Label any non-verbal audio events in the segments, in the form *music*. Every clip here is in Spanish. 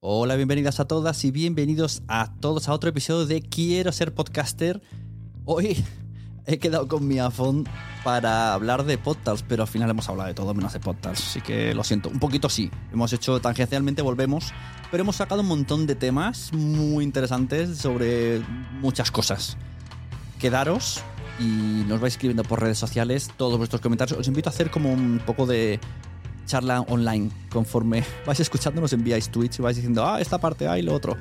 Hola, bienvenidas a todas y bienvenidos a todos a otro episodio de Quiero ser podcaster. Hoy he quedado con mi iPhone para hablar de podcasts, pero al final hemos hablado de todo menos de podcasts, así que lo siento. Un poquito sí, hemos hecho tangencialmente, volvemos, pero hemos sacado un montón de temas muy interesantes sobre muchas cosas. Quedaros y nos vais escribiendo por redes sociales todos vuestros comentarios. Os invito a hacer como un poco de charla online. Conforme *laughs* vais escuchando, nos enviáis tweets y vais diciendo, ah, esta parte hay lo otro.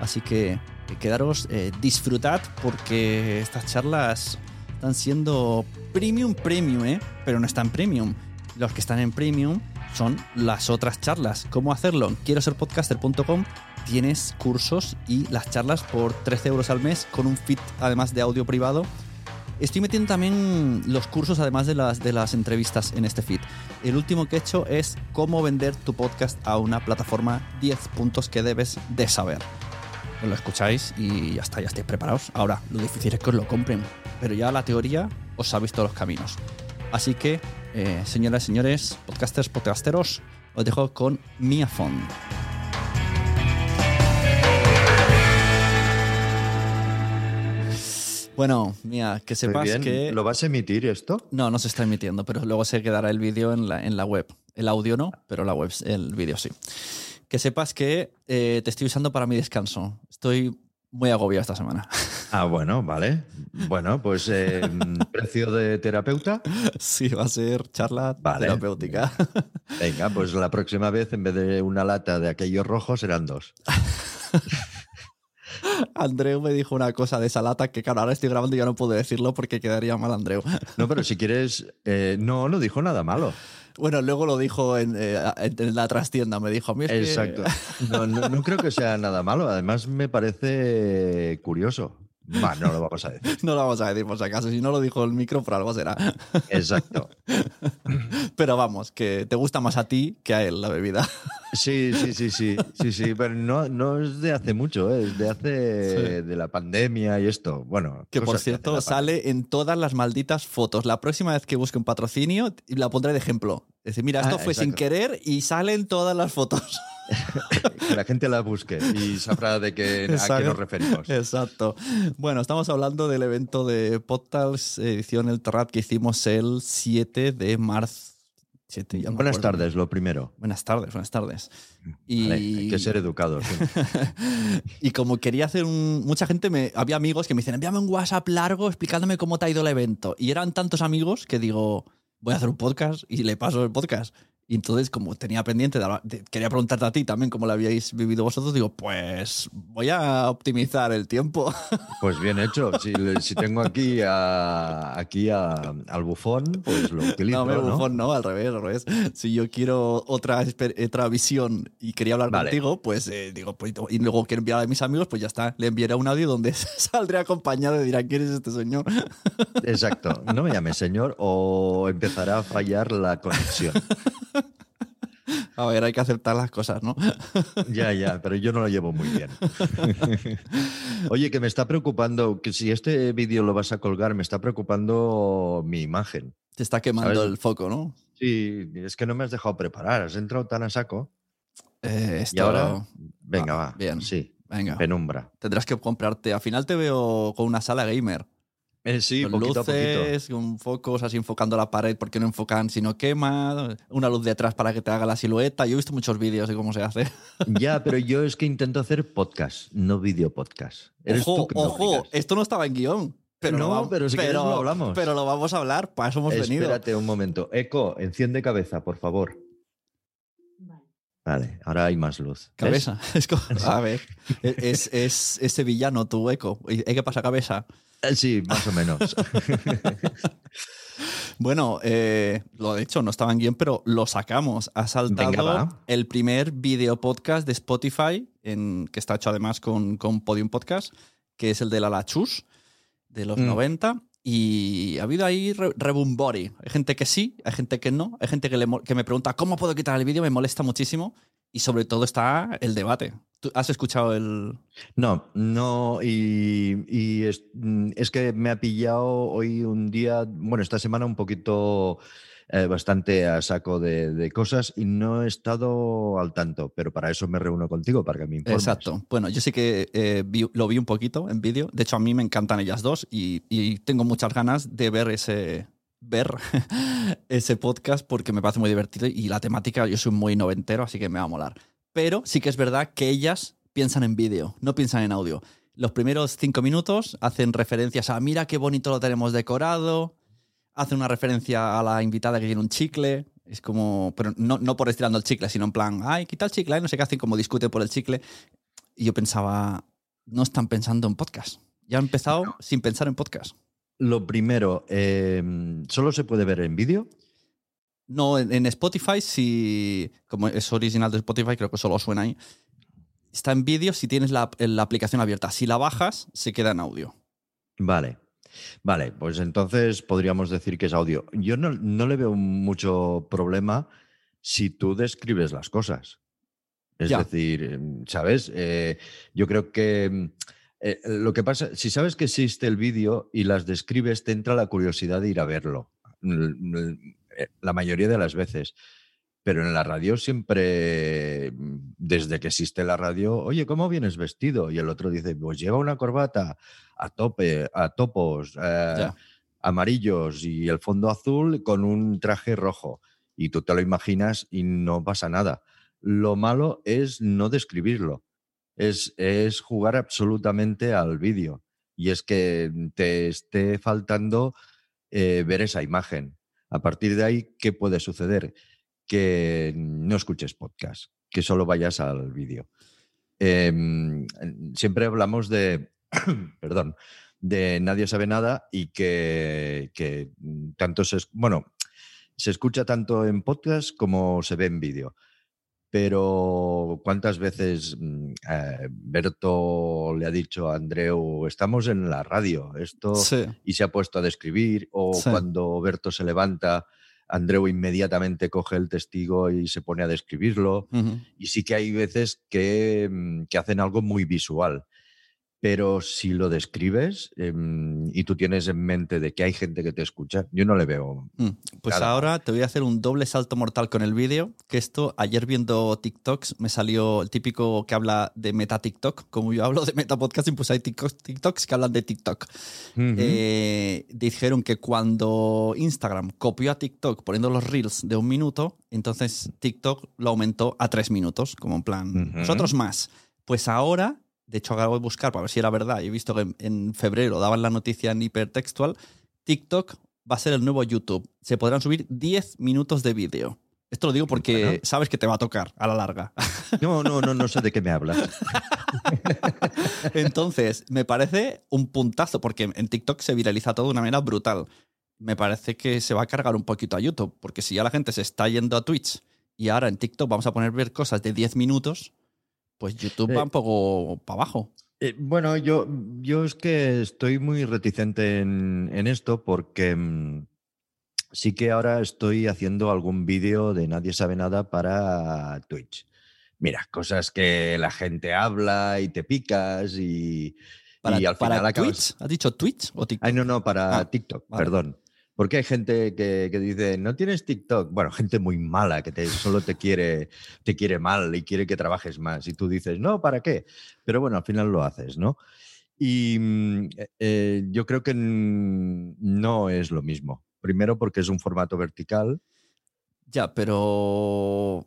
Así que eh, quedaros, eh, disfrutad porque estas charlas están siendo premium, premium, ¿eh? Pero no están premium. Los que están en premium son las otras charlas. ¿Cómo hacerlo? Quiero ser podcaster.com. Tienes cursos y las charlas por 13 euros al mes con un feed además de audio privado Estoy metiendo también los cursos, además de las, de las entrevistas en este feed. El último que he hecho es cómo vender tu podcast a una plataforma 10 puntos que debes de saber. Lo escucháis y ya está, ya estáis preparados. Ahora, lo difícil es que os lo compren, pero ya la teoría os sabéis todos los caminos. Así que, eh, señoras y señores, podcasters, podcasteros, os dejo con Miafon. Bueno, mía, que sepas bien. que... ¿Lo vas a emitir esto? No, no se está emitiendo, pero luego se quedará el vídeo en la, en la web. El audio no, pero la web, el vídeo sí. Que sepas que eh, te estoy usando para mi descanso. Estoy muy agobiado esta semana. *laughs* Ah, bueno, vale. Bueno, pues eh, *laughs* precio de terapeuta. sí, va a ser charla Vale. terapéutica. Venga, pues la próxima vez en vez de una lata de aquellos rojos serán dos. *laughs* *laughs* Andreu me dijo una cosa de esa lata que, claro, ahora estoy grabando y ya no puedo decirlo porque quedaría mal Andreu. No, pero si quieres, eh, no, no dijo nada malo. Bueno, luego lo dijo en, eh, en la trastienda, me dijo. A mí es que- Exacto. No, no, no creo que sea nada malo. Además, me parece curioso. No lo vamos a decir. *laughs* No lo vamos a decir por si acaso. Si no lo dijo el micro, por algo será. Exacto. *laughs* Pero vamos, que te gusta más a ti que a él la bebida. *laughs* Sí, sí, sí, sí, sí, sí, pero no, no es de hace mucho, ¿eh? es de hace de la pandemia y esto. Bueno, Que por cierto sale en todas las malditas fotos. La próxima vez que busque un patrocinio la pondré de ejemplo. Es decir, mira, esto Ah, fue sin querer y salen todas las fotos. *laughs* que la gente la busque y sabrá de qué, a qué nos referimos. Exacto. Bueno, estamos hablando del evento de Podtals edición El Terrat que hicimos el 7 de marzo. 7, ya no me Buenas acuerdo. tardes, lo primero. Buenas tardes, buenas tardes. Y, Vale, hay que ser educados. *laughs* y como quería hacer un. Mucha gente me. Había amigos que me dicen, envíame un WhatsApp largo explicándome cómo te ha ido el evento. Y eran tantos amigos que digo, voy a hacer un podcast y le paso el podcast. Y entonces, como tenía pendiente, de de- quería preguntarte a ti también cómo lo habíais vivido vosotros, digo, pues voy a optimizar el tiempo. *laughs* Pues bien hecho. Si, si tengo aquí, a, aquí a- al bufón, pues lo utilizo. no, ¿no? bufón, no, al revés, al revés. Si yo quiero otra, otra visión y quería hablar Vale. contigo, pues eh, digo, pues, y luego quiero enviar a mis amigos, pues ya está. Le enviaré un audio donde *laughs* saldré acompañado y dirá, ¿quién es este señor? Exacto. No me llames señor o empezará a fallar la conexión. *laughs* A ver, hay que aceptar las cosas, ¿no? Ya, ya, pero yo no lo llevo muy bien. Oye, que me está preocupando, que si este vídeo lo vas a colgar, me está preocupando mi imagen. Te está quemando ¿Sabes? el foco, ¿no? Sí, es que no me has dejado preparar, has entrado tan a saco. Eh, Y esto- ahora, venga, Ah, va. bien. Sí, Venga, penumbra. tendrás que comprarte. Al final te veo con una sala gamer. Eh, sí, con poquito a poquito. luces, con focos así enfocando la pared porque no enfocan si no quema, una luz detrás para que te haga la silueta. Yo he visto muchos vídeos de cómo se hace. *laughs* Ya, pero yo es que intento hacer podcast, no video podcast. Eres ojo, ojo, esto no estaba en guion. Pero No, lo vam- pero si quieres lo hablamos. Pero lo vamos a hablar, para eso hemos venido. Espérate un momento. Eco, enciende cabeza, por favor. Vale, ahora hay más luz. Cabeza. *laughs* Es como- *laughs* a ver, es, es, es sevillano tu eco. ¿Y ¿Qué pasa, cabeza? Eh, Sí, más o menos. *laughs* Bueno, eh, lo de hecho no estaba en guion, pero lo sacamos. Ha saltado Venga, el primer video podcast de Spotify, en, que está hecho además con, con Podium Podcast, que es el de la Lachus, de los Mm. 90. Y ha habido ahí re- rebumbori. Hay gente que sí, hay gente que no. Hay gente que, le que me pregunta cómo puedo quitar el vídeo, me molesta muchísimo. Y sobre todo está el debate. ¿Tú has escuchado el...? No, no, y, y es, mm, es que me ha pillado hoy un día, bueno, esta semana un poquito eh, bastante a saco de, de cosas y no he estado al tanto, pero para eso me reúno contigo, para que me informes. Exacto. Bueno, yo sí que eh, vi- lo vi un poquito en vídeo. De hecho, a mí me encantan ellas dos y, y tengo muchas ganas de ver ese ver *laughs* ese podcast porque me parece muy divertido y la temática, yo soy muy noventero, así que me va a molar. Pero sí que es verdad que ellas piensan en vídeo, no piensan en audio. Los primeros cinco minutos hacen referencias a mira qué bonito lo tenemos decorado, hacen una referencia a la invitada que tiene un chicle. Es como, pero no, no por estirando el chicle, sino en plan, ay, quita el chicle, ay, no sé qué hacen, como discuten por el chicle. Y yo pensaba, no están pensando en podcast. Ya han empezado sin pensar en podcast. Lo primero, eh, ¿solo se puede ver en vídeo? No, en, en Spotify, si. Como es original de Spotify, creo que solo suena ahí. Está en vídeo si tienes la, la aplicación abierta. Si la bajas, se queda en audio. Vale. Vale, pues entonces podríamos decir que es audio. Yo no, no le veo mucho problema si tú describes las cosas. Es Ya. decir, em, ¿sabes? Eh, yo creo que mm, eh, lo que pasa, si sabes que existe el vídeo y las describes, te entra la curiosidad de ir a verlo. Eh, La mayoría de las veces. Pero en la radio siempre, mm, desde que existe la radio, oye, ¿cómo vienes vestido? Y el otro dice, pues lleva una corbata a tope, a topos, eh, amarillos y el fondo azul con un traje rojo. Y tú te lo imaginas y no pasa nada. Lo malo es no describirlo. Es, es jugar absolutamente al vídeo. Y es que te esté faltando eh, ver esa imagen. A partir de ahí, ¿qué puede suceder? Que no escuches podcast, que solo vayas al vídeo. Em, siempre hablamos de, *clears throat* perdón, de Nadie sabe nada y que, que tanto se, bueno, se escucha tanto en podcast como se ve en vídeo. Pero ¿cuántas veces mm, eh, Berto le ha dicho a Andreu, estamos en la radio, esto Sí. y se ha puesto a describir, o Sí. cuando Berto se levanta, Andreu inmediatamente coge el testigo y se pone a describirlo. Y sí que hay veces que, mm, que hacen algo muy visual. Pero si lo describes em, y tú tienes en mente de que hay gente que te escucha, yo no le veo. Mm, Pues ahora te voy a hacer un doble salto mortal con el vídeo, que esto ayer viendo TikToks me salió el típico que habla de meta TikTok, como yo hablo de meta podcasting, pues hay TikToks, TikToks que hablan de TikTok. Eh, dijeron que cuando Instagram copió a TikTok poniendo los reels de un minuto, entonces TikTok lo aumentó a tres minutos, como en plan, nosotros más. Pues ahora, de hecho acabo de buscar para ver si era verdad, y he visto que en, en febrero daban la noticia en hipertextual, TikTok va a ser el nuevo YouTube. Se podrán subir 10 minutos de vídeo. Esto lo digo porque Bueno. sabes que te va a tocar a la larga. *laughs* No, no, no, no sé de qué me hablas. *laughs* Entonces, me parece un puntazo, porque en TikTok se viraliza todo de una manera brutal. Me parece que se va a cargar un poquito a YouTube, porque si ya la gente se está yendo a Twitch y ahora en TikTok vamos a poner ver cosas de 10 minutos, pues YouTube Eh. va un poco para abajo. Eh, bueno, yo, yo es que estoy muy reticente en, en esto porque mm, sí que ahora estoy haciendo algún vídeo de Nadie sabe nada para Twitch. Mira, cosas que la gente habla y te picas y, Para, y al para final acabas... Twitch, ¿has dicho Twitch o TikTok? Ay, no, no, para Ah, TikTok, vale. perdón. Porque hay gente que, que dice, no tienes TikTok. Bueno, gente muy mala que te, solo te quiere, te quiere mal y quiere que trabajes más. Y tú dices, no, ¿para qué? Pero bueno, al final lo haces, ¿no? Y mm, eh, eh, yo creo que no es lo mismo. Primero porque es un formato vertical. Ya, pero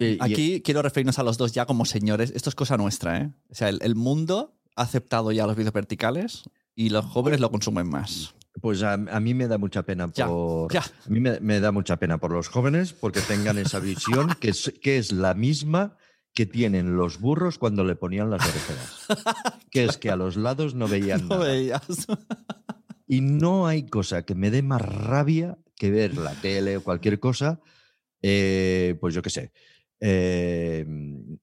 y- aquí quiero referirnos a los dos ya como señores. Esto es cosa nuestra, ¿eh? O sea, el, el mundo ha aceptado ya los vídeos verticales y los jóvenes lo consumen más. Pues a, a mí me da mucha pena Ya, por. ya. A mí me, me da mucha pena por los jóvenes porque tengan esa visión que es, que es la misma que tienen los burros cuando le ponían las orejeras. *laughs* Que es que a los lados no veían No nada. veías. Y no hay cosa que me dé más rabia que ver la tele o cualquier cosa, eh, pues yo qué sé, eh,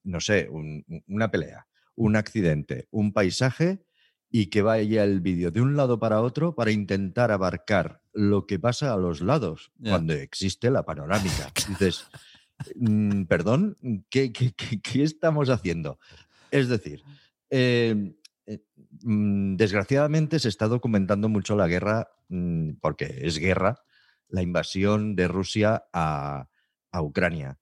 no sé, un- una pelea, un accidente, un paisaje y que vaya el vídeo de un lado para otro para intentar abarcar lo que pasa a los lados cuando existe la panorámica. *laughs* Dices, "Mm, perdón, ¿qué, qué- qué- qué estamos haciendo? Es decir, eh, eh, mm, desgraciadamente se está documentando mucho la guerra, mm, porque es guerra, la invasión de Rusia a, a Ucrania.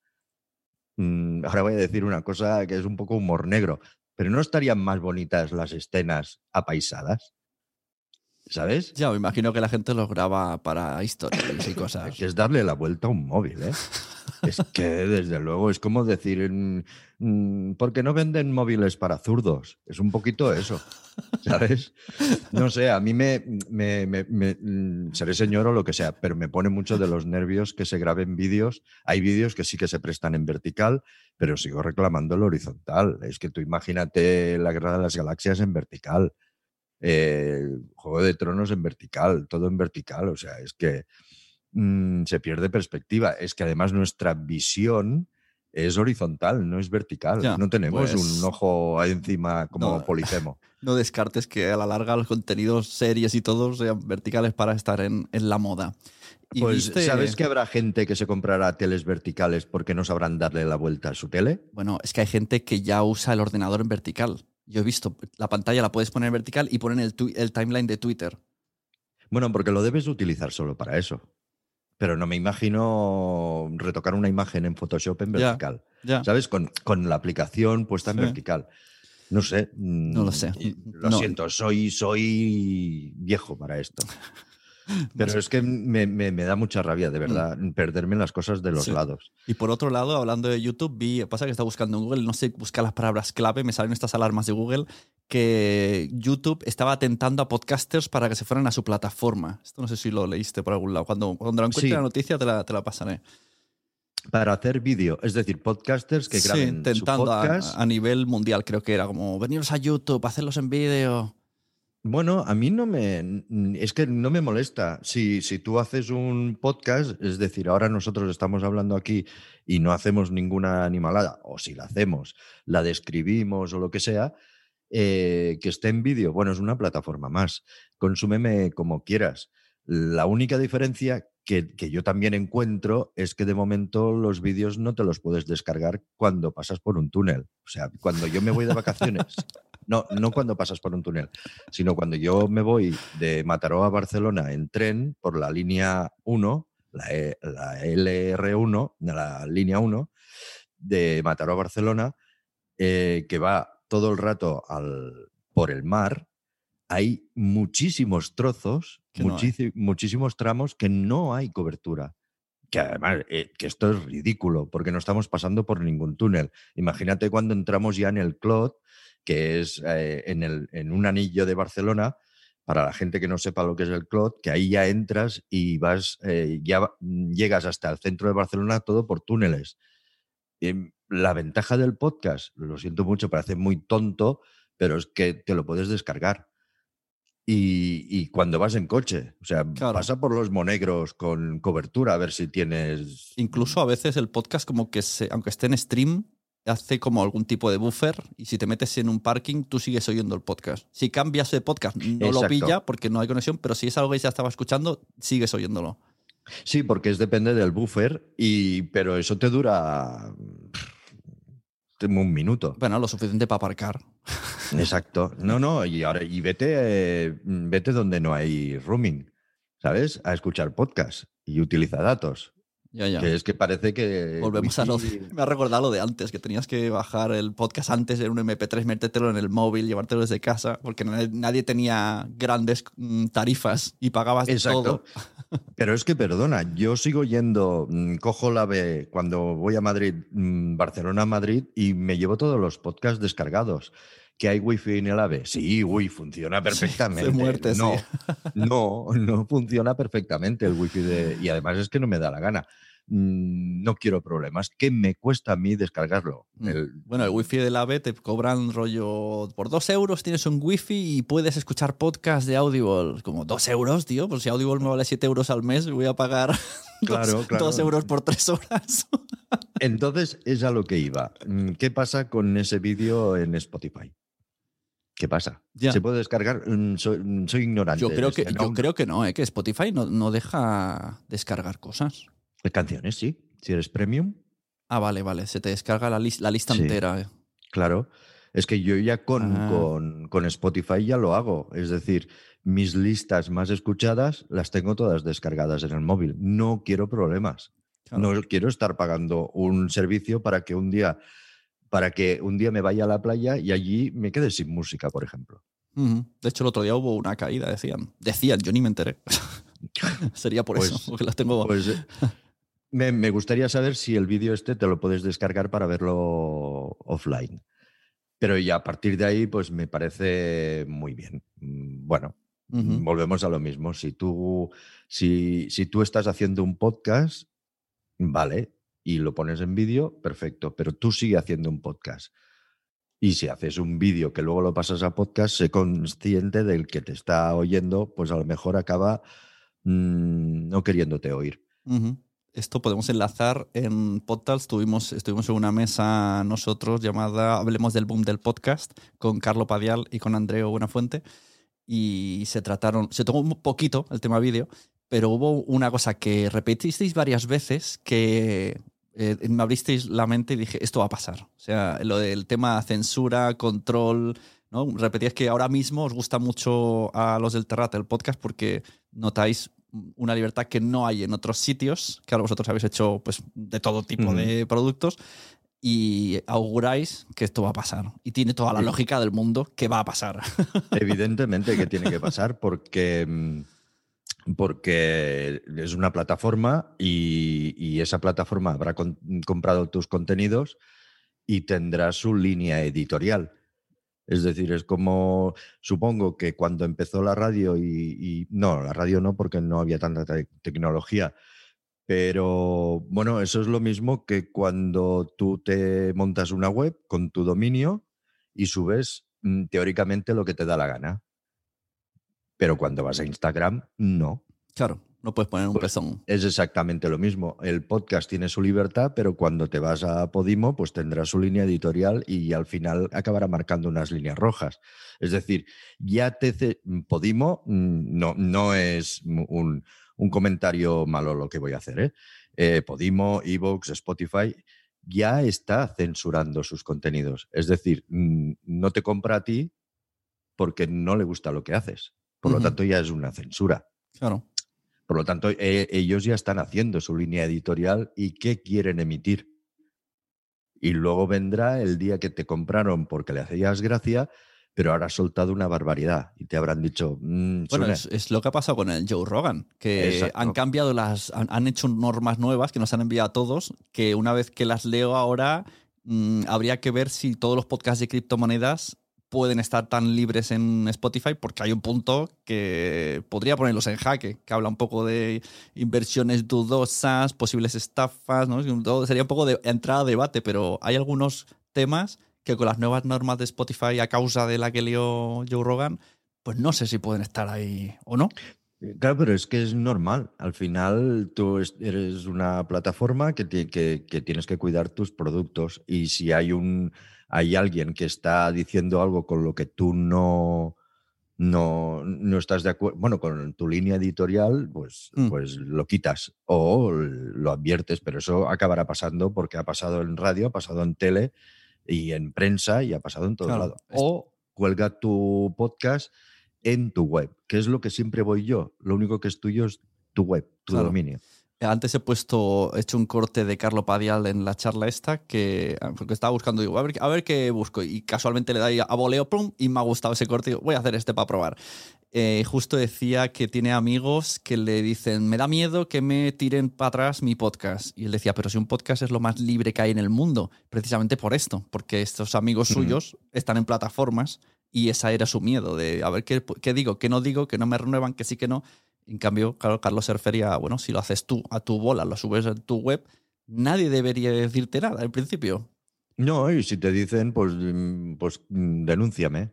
Ahora voy a decir una cosa que es un poco humor negro, pero ¿no estarían más bonitas las escenas apaisadas? ¿Sabes? Ya, me imagino que la gente los graba para historias y cosas. Que es darle la vuelta a un móvil, ¿eh? Es que desde luego es como decir, mm, mm, ¿por qué no venden móviles para zurdos? Es un poquito eso, ¿sabes? No sé, a mí me, me- me- me- mm, seré señor o lo que sea, pero me pone mucho de los nervios que se graben vídeos. Hay vídeos que sí que se prestan en vertical, pero sigo reclamando el horizontal. Es que tú imagínate la guerra de las galaxias en vertical. Eh, Juego de Tronos en vertical, todo en vertical. O sea, es que mm, se pierde perspectiva. Es que además nuestra visión es horizontal, no es vertical. Ya, no tenemos pues- un ojo ahí encima como No. Polifemo. *laughs* No descartes que a la larga los contenidos, series y todo sean verticales para estar en, en la moda. Y Pues, viste- ¿sabes que habrá gente que se comprará teles verticales porque no sabrán darle la vuelta a su tele? Bueno, es que hay gente que ya usa el ordenador en vertical. Yo he visto, la pantalla la puedes poner en vertical y poner el, timeline de Twitter. Bueno, porque lo debes utilizar solo para eso. Pero no me imagino retocar una imagen en Photoshop en vertical. Ya. ¿Sabes? Con, con la aplicación puesta en Sí. vertical. No sé. No lo mm, sé. Lo No. siento, soy, soy viejo para esto. *laughs* Pero es que me, me- me da mucha rabia, de verdad, perderme las cosas de los Mm. Sí. lados. Y por otro lado, hablando de YouTube, vi, pasa que estaba buscando en Google, no sé, buscar las palabras clave, me salen estas alarmas de Google, que YouTube estaba atentando a podcasters para que se fueran a su plataforma. Esto no sé si lo leíste por algún lado. Cuando, cuando lo encuentre Sí. la noticia te la, te la pasaré. Para hacer vídeo, es decir, podcasters que sí, graben su intentando a, podcast. a nivel mundial, creo que era como veniros a YouTube, hacerlos en vídeo. Bueno, a mí no me. Es que no me molesta. Si, si tú haces un podcast, es decir, ahora nosotros estamos hablando aquí y no hacemos ninguna animalada, o si la hacemos, la describimos o lo que sea, eh, que esté en vídeo, bueno, es una plataforma más. Consúmeme como quieras. La única diferencia que, que yo también encuentro es que de momento los vídeos no te los puedes descargar cuando pasas por un túnel. O sea, cuando yo me voy de *laughs* vacaciones. No, no cuando pasas por un túnel, sino cuando yo me voy de Mataró a Barcelona en tren por la línea 1, la, E- la LR1, de la línea 1 de Mataró a Barcelona, eh, que va todo el rato al, por el mar, hay muchísimos trozos, no hay. muchísimos tramos que no hay cobertura. Que además, eh, que esto es ridículo, porque no estamos pasando por ningún túnel. Imagínate cuando entramos ya en el Clot, que es eh, en, el, en un anillo de Barcelona, para la gente que no sepa lo que es el Clot, que ahí ya entras y vas, eh, ya va- llegas hasta el centro de Barcelona todo por túneles. Em, la ventaja del podcast, lo siento mucho, parece muy tonto, pero es que te lo puedes descargar. Y, y cuando vas en coche, o sea, Claro. pasa por los monegros con cobertura a ver si tienes. Incluso a veces el podcast, como que se, aunque esté en stream, hace como algún tipo de buffer y si te metes en un parking, tú sigues oyendo el podcast. Si cambias de podcast, no lo pilla porque no hay conexión, pero si es algo que ya estaba escuchando, sigues oyéndolo. Sí, porque es depende del buffer, y, pero eso te dura un minuto. Bueno, lo suficiente para aparcar. Exacto. No, no, y ahora y vete, eh, vete donde no hay roaming, ¿sabes? A escuchar podcast y utiliza datos. Ya, ya. Que es que parece que. Volvemos a lo de, *laughs* Me ha recordado lo de antes, que tenías que bajar el podcast antes en un MP3, metértelo en el móvil, llevártelo desde casa, porque nadie, tenía grandes mm, tarifas y pagabas Exacto. todo. *laughs* Pero es que, perdona, yo sigo yendo, mm, cojo la B cuando voy a Madrid, mm, Barcelona, Madrid, y me llevo todos los podcasts descargados. ¿Que hay wifi en el AVE? Sí, uy, funciona perfectamente. muerte, no, sí. no, no funciona perfectamente el wifi de... Y además es que no me da la gana. mm, no quiero problemas. ¿Qué me cuesta a mí descargarlo? Mm. El- Bueno, el wifi de la AVE te cobran rollo por dos euros, tienes un wifi y puedes escuchar podcast de Audible. Como dos euros, tío. Pues si Audible me vale siete euros al mes, voy a pagar *laughs* Claro, dos, claro. dos euros por tres horas. *laughs* Entonces, es a lo que iba. Mm, ¿Qué pasa con ese vídeo en Spotify? ¿Qué pasa? Ya. ¿Se puede descargar? Mm, Soy, mm, soy ignorante. Yo creo que, este, yo ¿no? creo que no, ¿eh? que Spotify no, no deja descargar cosas. Canciones, sí. Si eres premium, Ah, vale, vale. Se te descarga la, lis- la lista Sí. entera. eh. claro. Es que yo ya con, Ah. con, con Spotify ya lo hago. Es decir, mis listas más escuchadas las tengo todas descargadas en el móvil. No quiero problemas. Claro. No quiero estar pagando un servicio para que un día para que un día me vaya a la playa y allí me quede sin música, por ejemplo. De hecho, el otro día hubo una caída, decían. Decían, yo ni me enteré. *laughs* Sería por Pues- eso, porque las tengo. Pues eh, *laughs* me, me gustaría saber si el vídeo este te lo puedes descargar para verlo offline. Pero ya a partir de ahí, pues me parece muy bien. Mm, Bueno, Ujú. volvemos a lo mismo. Si tú, si, si tú estás haciendo un podcast, vale, y lo pones en vídeo, perfecto, pero tú sigue haciendo un podcast. Y si haces un vídeo que luego lo pasas a podcast, sé consciente del que te está oyendo, pues a lo mejor acaba mm, no queriéndote oír. Ujú. Esto podemos enlazar en Podtals. Tuvimos, estuvimos en una mesa nosotros llamada Hablemos del Boom del Podcast con Carlo Padial y con Andreo Buenafuente. Y se trataron, se tocó un poquito el tema vídeo, pero hubo una cosa que repetisteis varias veces que eh, me abristeis la mente y dije, esto va a pasar. O sea, lo del tema censura, control, ¿no? Repetíais que ahora mismo os gusta mucho a los del Terrate el podcast porque notáis una libertad que no hay en otros sitios, que ahora vosotros habéis hecho pues, de todo tipo Ujú. de productos, y auguráis que esto va a pasar. Y tiene toda la lógica del mundo que va a pasar. *laughs* Evidentemente que tiene que pasar porque, mm, porque es una plataforma y, esa plataforma habrá comprado tus contenidos y tendrá su línea editorial. Es decir, es como, supongo que cuando empezó la radio y, no, la radio no, porque no había tanta te- tecnología, pero bueno, eso es lo mismo que cuando tú te montas una web con tu dominio y subes mm, teóricamente lo que te da la gana. Pero cuando vas a Instagram, no. Claro, no puedes poner un Pues- pezón. Es exactamente lo mismo. El podcast tiene su libertad, pero cuando te vas a Podimo, pues tendrá su línea editorial y al final acabará marcando unas líneas rojas. Es decir, ya te Podimo mm, no, no es un, un comentario malo lo que voy a hacer. ¿eh? Eh, Podimo, Evox, Spotify ya está censurando sus contenidos. Es decir, mm, no te compra a ti porque no le gusta lo que haces. Por lo tanto, ya es una censura. Claro. Por lo tanto, e- ellos ya están haciendo su línea editorial y qué quieren emitir. Y luego vendrá el día que te compraron porque le hacías gracia, pero ahora has soltado una barbaridad y te habrán dicho, "Mm, Bueno, es, es lo que ha pasado con el Joe Rogan, que Exacto. han cambiado las, han, han hecho normas nuevas que nos han enviado a todos, que una vez que las leo ahora, mm, habría que ver si todos los podcasts de criptomonedas pueden estar tan libres en Spotify, porque hay un punto que podría ponerlos en jaque, que habla un poco de inversiones dudosas, posibles estafas, ¿no? Sería un poco de entrada a debate, pero hay algunos temas que con las nuevas normas de Spotify a causa de la que lió Joe Rogan, pues no sé si pueden estar ahí o no. Claro, pero es que es normal. Al final tú es- eres una plataforma que, ti- que- que tienes que cuidar tus productos y si hay un hay alguien que está diciendo algo con lo que tú no no, no estás de acuerdo, bueno, con tu línea editorial, pues, Mm. pues lo quitas o lo adviertes, pero eso acabará pasando porque ha pasado en radio, ha pasado en tele y en prensa y ha pasado en todo Claro, lado. O cuelga tu podcast en tu web, que es lo que siempre voy yo. Lo único que es tuyo es tu web, tu Claro. dominio. Antes he puesto, he hecho un corte de Carlo Padial en la charla esta, que porque estaba buscando, digo, a ver, a ver qué busco. Y casualmente le doy a voleo, pum, y me ha gustado ese corte. Digo, voy a hacer este para probar. Eh, justo decía que tiene amigos que le dicen, me da miedo que me tiren para atrás mi podcast. Y él decía, pero si un podcast es lo más libre que hay en el mundo, precisamente por esto, porque estos amigos suyos están en plataformas y esa era su miedo de, a ver qué, qué digo, qué no digo, que no me renuevan, que sí, que no. En cambio, claro, Carlos se refería, bueno, si lo haces tú a tu bola, lo subes a tu web, nadie debería decirte nada al principio. No, y si te dicen, pues, mm, pues mm, denúnciame.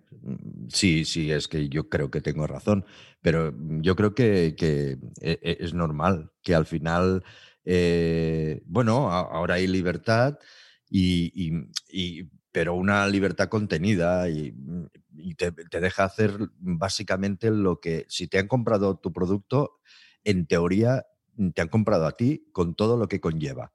Sí, sí, es que yo creo que tengo razón, pero yo creo que, que e- e- es normal que al final, eh, bueno, ahora hay libertad, y- y- pero una libertad contenida y, y te, te deja hacer básicamente lo que, si te han comprado tu producto, en teoría te han comprado a ti con todo lo que conlleva.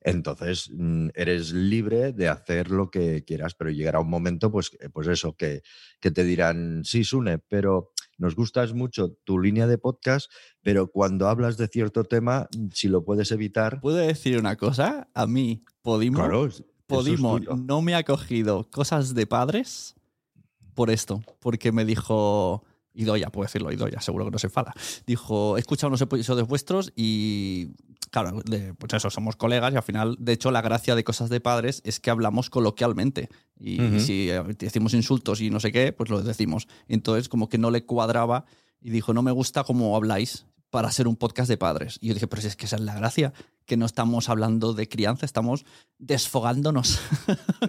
Entonces, mm, eres libre de hacer lo que quieras, pero llegará un momento, pues, pues eso, que, que te dirán, sí, Sune, pero nos gustas mucho tu línea de podcast, pero cuando hablas de cierto tema, mm, si lo puedes evitar, ¿Puedo decir una cosa? A mí, Podimo, claro, Podimo no me ha cogido cosas de padres por esto, porque me dijo, Idoya, puedo decirlo, Idoya, seguro que no se enfada. Dijo, he escuchado unos episodios vuestros y, claro, de- pues eso, somos colegas y al final, de hecho, la gracia de cosas de padres es que hablamos coloquialmente. Y Ujú. si eh, decimos insultos y no sé qué, pues lo decimos. Entonces, como que no le cuadraba y dijo, no me gusta cómo habláis para ser un podcast de padres. Y yo dije, pero si es que esa es la gracia, que no estamos hablando de crianza, estamos desfogándonos.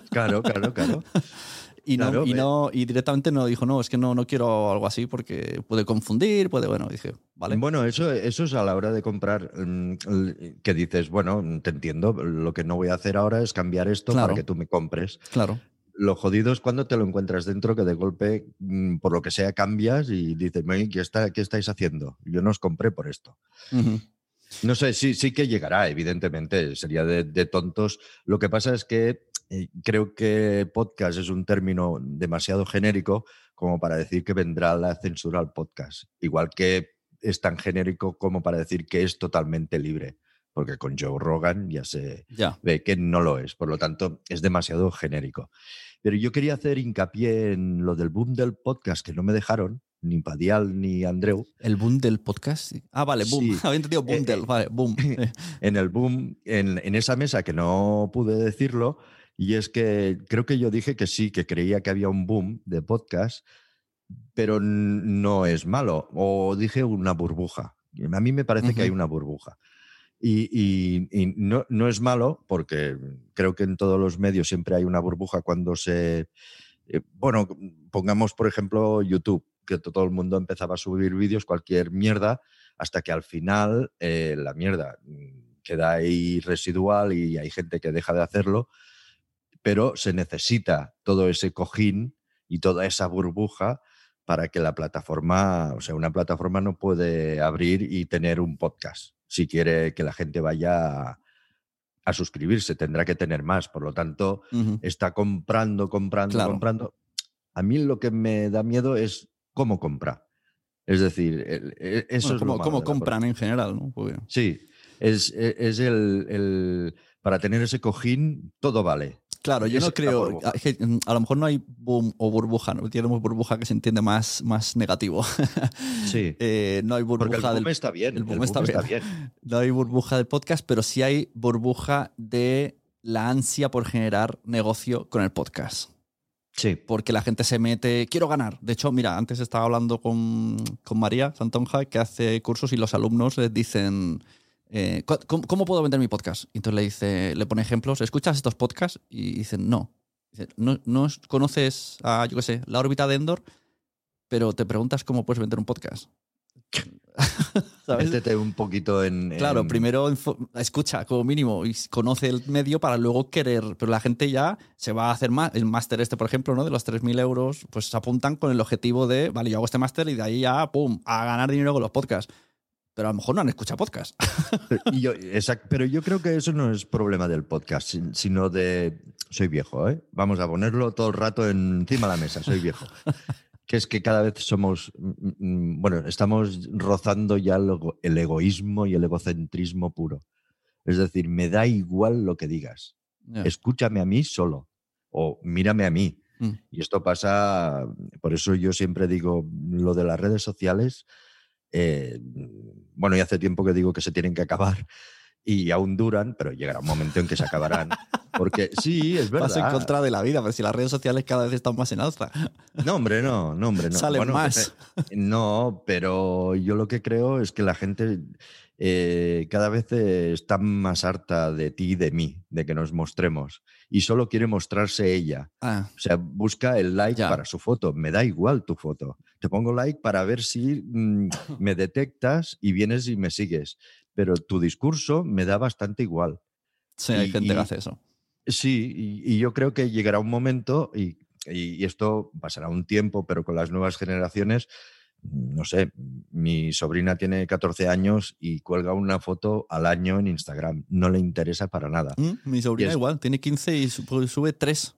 Claro, claro, claro. *laughs* Y, no, y, ve. no, y directamente no dijo, no, es que no, no quiero algo así porque puede confundir, puede, bueno, dije, vale. Bueno, eso, eso es a la hora de comprar, mm, que dices, bueno, te entiendo, lo que no voy a hacer ahora es cambiar esto Claro. para que tú me compres. Claro. Lo jodido es cuando te lo encuentras dentro, que de golpe, mm, por lo que sea, cambias y dices, "Oye, ¿qué, está, ¿qué estáis haciendo? Yo no os compré por esto. No sé, sí, sí que llegará, evidentemente, sería de, de tontos. Lo que pasa es que eh, creo que podcast es un término demasiado genérico como para decir que vendrá la censura al podcast. Igual que es tan genérico como para decir que es totalmente libre, porque con Joe Rogan ya se Ya. ve que no lo es, por lo tanto es demasiado genérico. Pero yo quería hacer hincapié en lo del boom del podcast que no me dejaron, ni Padial ni Andreu, El boom del podcast. Ah, vale, boom. Sí. *laughs* Había entendido boom Eh, del, eh, vale, boom. *laughs* En el boom, en, en esa mesa que no pude decirlo, y es que creo que yo dije que sí, que creía que había un boom de podcast, pero no es malo. O dije una burbuja. A mí me parece que hay una burbuja. Y, y- y no, no es malo, porque creo que en todos los medios siempre hay una burbuja cuando se... eh, bueno, pongamos por ejemplo YouTube, que to- todo el mundo empezaba a subir vídeos, cualquier mierda, hasta que al final eh, la mierda mm, queda ahí residual y hay gente que deja de hacerlo, pero se necesita todo ese cojín y toda esa burbuja para que la plataforma, o sea, una plataforma no puede abrir y tener un podcast. Si quiere que la gente vaya a, a suscribirse, tendrá que tener más. Por lo tanto, está comprando, comprando, Claro. comprando. A mí lo que me da miedo es cómo compra. Es decir, el- e- eso Bueno, es lo como, la compran en general, ¿no? Sí, es, e- es el, el- Para tener ese cojín, todo vale. Claro, yo no creo. burbuja. que, mm, A lo mejor no hay boom o burbuja, ¿no? Tenemos burbuja que se entiende más, más negativo. *laughs* Sí. Eh, no hay Porque el burbuja boom del está bien. el boom está bien. bien. *laughs* No hay burbuja del podcast, pero sí hay burbuja de la ansia por generar negocio con el podcast. Sí. Porque la gente se mete, quiero ganar. De hecho, mira, antes estaba hablando con, con María Santonja, que hace cursos y los alumnos les dicen, eh, "¿Cu- ¿cómo, cómo puedo vender mi podcast? Y entonces le dice, le pone ejemplos, ¿escuchas estos podcasts? Y dicen, no. Dice, no, no es- conoces a, yo qué sé, la órbita de Endor, pero te preguntas cómo puedes vender un podcast. *laughs* ¿Sabes? Métete un poquito en. Claro, en- primero escucha como mínimo y conoce el medio para luego querer. Pero la gente ya se va a hacer más. El máster este, por ejemplo, ¿no? de los 3.000 euros, pues se apuntan con el objetivo de, vale, yo hago este máster y de ahí ya, pum, a ganar dinero con los podcasts. Pero a lo mejor no han escuchado podcast. *laughs* Y yo- exact- pero yo creo que eso no es problema del podcast, sin- sino de. Soy viejo, ¿eh? Vamos a ponerlo todo el rato encima de la mesa, soy viejo. que es que cada vez somos. mm, mm, Bueno, estamos rozando ya el, ego- el egoísmo y el egocentrismo puro. Es decir, me da igual lo que digas. Escúchame a mí solo o mírame a mí. Mm. Y esto pasa, por eso yo siempre digo lo de las redes sociales. eh, bueno, y hace tiempo que digo que se tienen que acabar. y aún duran, pero llegará un momento en que se acabarán. Porque sí, es verdad. Vas en contra de la vida, pero si las redes sociales cada vez están más en alza. No, hombre, no, no, hombre, no. Salen más. eh, No, pero yo lo que creo es que la gente eh, cada vez está más harta de ti y de mí, de que nos mostremos. Y solo quiere mostrarse ella. Ah, O sea, busca el like Ya. para su foto. Me da igual tu foto. Te pongo like para ver si mm, *coughs* me detectas y vienes y me sigues. Pero tu discurso me da bastante igual. sí, hay gente que hace eso. Sí, y, y yo creo que llegará un momento, y, y- y esto pasará un tiempo, pero con las nuevas generaciones, no sé, mi sobrina tiene 14 años y cuelga una foto al año en Instagram. No le interesa para nada. Mm, Mi sobrina es- igual, tiene 15 y su- sube 3.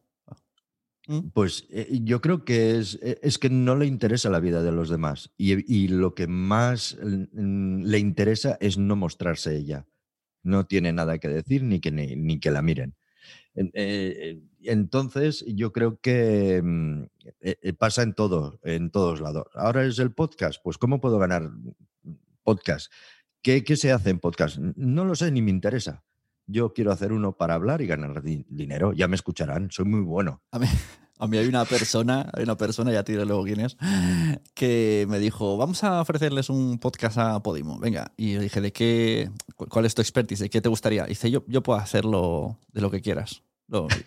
Pues eh, yo creo que es, eh, es que no le interesa la vida de los demás y, y lo que más mm, le interesa es no mostrarse ella. No tiene nada que decir ni que, ni, ni que la miren. En- eh, entonces yo creo que mm, eh, eh, pasa en todo, en todos lados. Ahora es el podcast, pues ¿cómo puedo ganar podcast? ¿Qué, se hace en podcast? No lo sé, ni me interesa. Yo quiero hacer uno para hablar y ganar di- dinero. Ya me escucharán, soy muy bueno. *laughs* A mí, hay una persona, hay una persona, ya te diré luego quién es, que me dijo, vamos a ofrecerles un podcast a Podimo. Venga, y yo dije, ¿de qué? cu- ¿Cuál es tu expertise? ¿De qué te gustaría? Y dice, yo, yo puedo hacerlo de lo que quieras.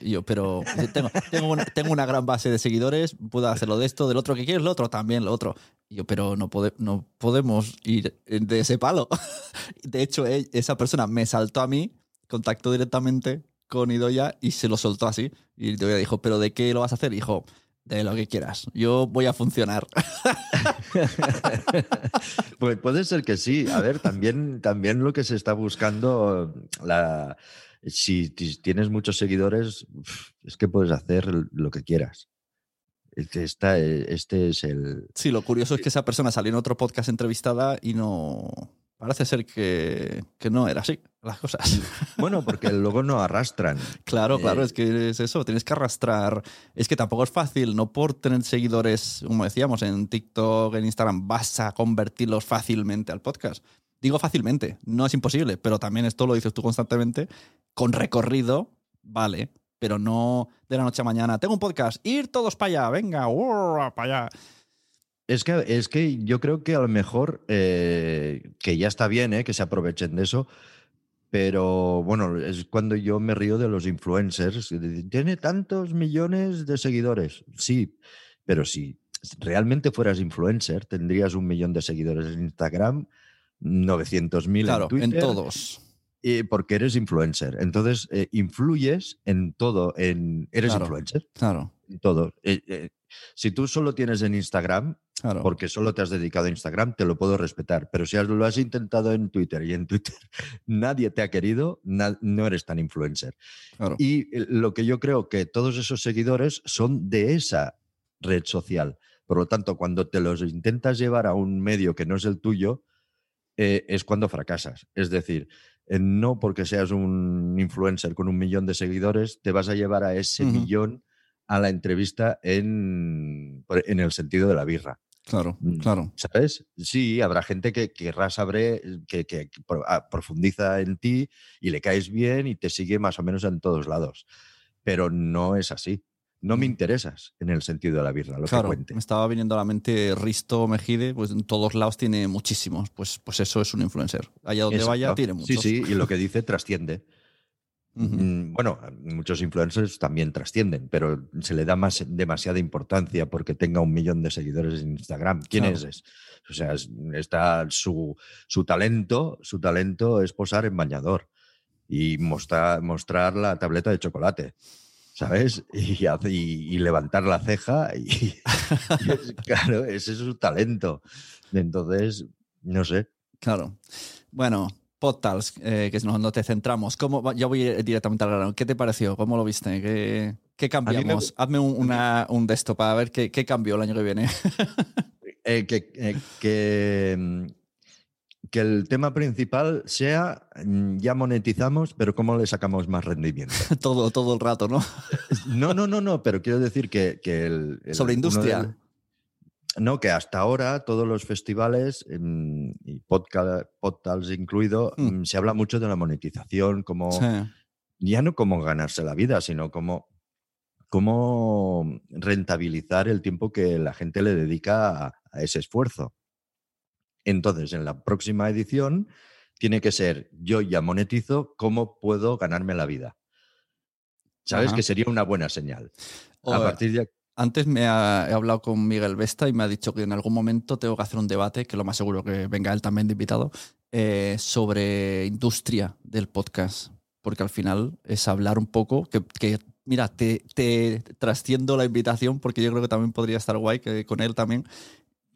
Y yo, pero tengo, tengo, una, tengo una gran base de seguidores, puedo hacerlo de esto, del otro que quieres, lo otro también, lo otro. Yo, pero no, pode- no podemos ir de ese palo. *laughs* De hecho, e- esa persona me saltó a mí, contactó directamente con Idoya y se lo soltó así. Y Idoya dijo, ¿pero de qué lo vas a hacer? Y dijo, de lo que quieras. Yo voy a funcionar. *laughs* Pues puede ser que sí. A ver, también, también lo que se está buscando, la, si ti- tienes muchos seguidores, es que puedes hacer lo que quieras. Este, está- este es el... Sí, lo curioso es que esa persona salió en otro podcast entrevistada y no... Parece ser que, que no era así las cosas. Bueno, porque luego no arrastran. *laughs* Claro, claro, Eh, es que es eso, tienes que arrastrar. Es que tampoco es fácil, no por tener seguidores, como decíamos, en TikTok, en Instagram, vas a convertirlos fácilmente al podcast. Digo fácilmente, no es imposible, pero también esto lo dices tú constantemente, con recorrido, vale, pero no de la noche a mañana. Tengo un podcast, ir todos para allá, venga, para allá. Es que, es que yo creo que a lo mejor, eh, que ya está bien, eh, que se aprovechen de eso, pero bueno, es cuando yo me río de los influencers. Tiene tantos millones de seguidores. Sí, pero si realmente fueras influencer, tendrías un millón de seguidores en Instagram, 900.000 Claro, en Twitter. en todos. eh, porque eres influencer. Entonces, eh, influyes en todo. En, eres Claro. influencer Claro, en todo. Eh, eh, si tú solo tienes en Instagram, claro. porque solo te has dedicado a Instagram, te lo puedo respetar. Pero si has- lo has intentado en Twitter y en Twitter *laughs* nadie te ha querido, na- no eres tan influencer. claro. Y lo que yo creo que todos esos seguidores son de esa red social. Por lo tanto, cuando te los intentas llevar a un medio que no es el tuyo, eh, es cuando fracasas. Es decir, eh, no porque seas un influencer con un millón de seguidores, te vas a llevar a ese millón a la entrevista en, en el sentido de la birra. Claro, Mm. claro. ¿Sabes? Sí, habrá gente que querrá saber, que, que ah, profundiza en ti y le caes bien y te sigue más o menos en todos lados. Pero no es así. No me Mm. interesas en el sentido de la birra, lo Claro, que cuente. me estaba viniendo a la mente Risto Mejide, pues en todos lados tiene muchísimos. Pues, pues eso es un influencer. Allá donde vaya tiene muchos. Sí, sí, y lo que dice trasciende. Mm, Bueno, muchos influencers también trascienden, pero se le da más, demasiada importancia porque tenga un millón de seguidores en Instagram. ¿Quién Claro. es? O sea, es- está su, su talento, su talento es posar en bañador y mostrar, mostrar la tableta de chocolate. ¿Sabes? *laughs* Y, hace- y- y levantar la ceja. *laughs* Y, y es- *laughs* claro, ese es su talento. Entonces, no sé. Claro. Bueno, Podtals, eh, que es donde te centramos. ¿Cómo, ya voy directamente al grano. ¿Qué te pareció? ¿Cómo lo viste? ¿Qué, qué cambiamos? Hazme un, una- un de esto para ver qué, qué cambió el año que viene. Eh, que, eh, que, mm, que el tema principal sea, mm, ya monetizamos, pero ¿cómo le sacamos más rendimiento? *laughs* todo, todo el rato, ¿no? *laughs* No, no, no, no, pero quiero decir que, que el, el- Sobre industria. del- no, que hasta ahora todos los festivales, em, y podcast, podcasts incluido, Mm. em, se habla mucho de la monetización, como Sí. ya no como ganarse la vida, sino como cómo rentabilizar el tiempo que la gente le dedica a, a ese esfuerzo. Entonces, en la próxima edición tiene que ser yo ya monetizo, ¿cómo puedo ganarme la vida? ¿Sabes? Ajá. Que sería una buena señal. O, A partir de Antes me ha- he hablado con Miguel Vesta y me ha dicho que en algún momento tengo que hacer un debate, que lo más seguro que venga él también de invitado, eh, sobre industria del podcast. Porque al final es hablar un poco, que, que, mira, te, te trasciendo la invitación porque yo creo que también podría estar guay que con él también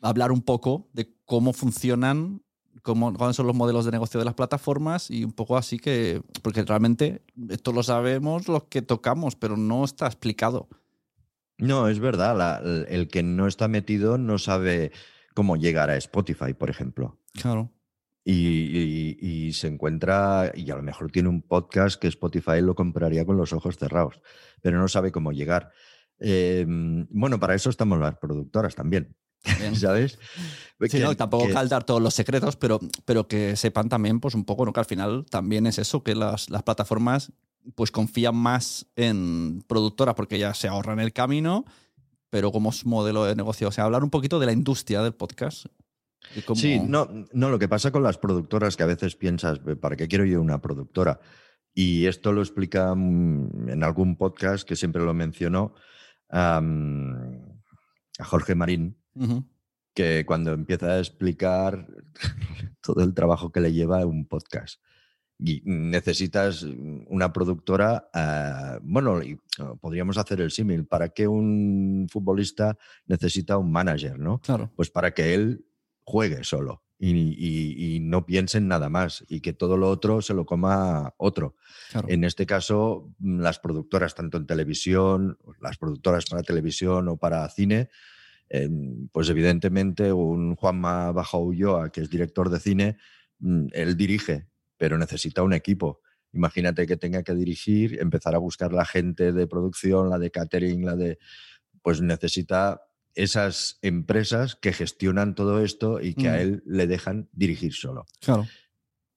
hablar un poco de cómo funcionan, cómo, cuáles son los modelos de negocio de las plataformas y un poco así que, porque realmente esto lo sabemos los que tocamos, pero no está explicado. No, es verdad. la- el que no está metido no sabe cómo llegar a Spotify, por ejemplo. Claro. Y, y- y se encuentra, y a lo mejor tiene un podcast que Spotify lo compraría con los ojos cerrados, pero no sabe cómo llegar. Eh, bueno, para eso estamos las productoras también. *laughs* ¿sabes? Sí, Que- no, tampoco que- cal dar todos los secretos, pero, pero que sepan también, pues un poco, ¿no? Que al final también es eso, que las, las plataformas pues confían más en productoras porque ya se ahorran el camino, pero como es modelo de negocio. O sea, hablar un poquito de la industria del podcast. cómo- Sí, no, no, lo que pasa con las productoras que a veces piensas, ¿para qué quiero yo una productora? Y esto lo explica mm, en algún podcast que siempre lo mencionó a Jorge Marín, Que cuando empieza a explicar *laughs* todo el trabajo que le lleva un podcast. Y necesitas una productora, ah, bueno, y, ah, podríamos hacer el símil, ¿para qué un futbolista necesita un manager, no? Claro. Pues para que él juegue solo y, y- y no piense en nada más y que todo lo otro se lo coma otro. claro. En este caso, las productoras, tanto en televisión, las productoras para televisión o para cine, pues evidentemente un Juanma Bajo Ulloa, que es director de cine, mm, él dirige, pero necesita un equipo. Imagínate que tenga que dirigir, empezar a buscar la gente de producción, la de catering, la de... Pues necesita esas empresas que gestionan todo esto y que Mm. a él le dejan dirigir solo. Claro.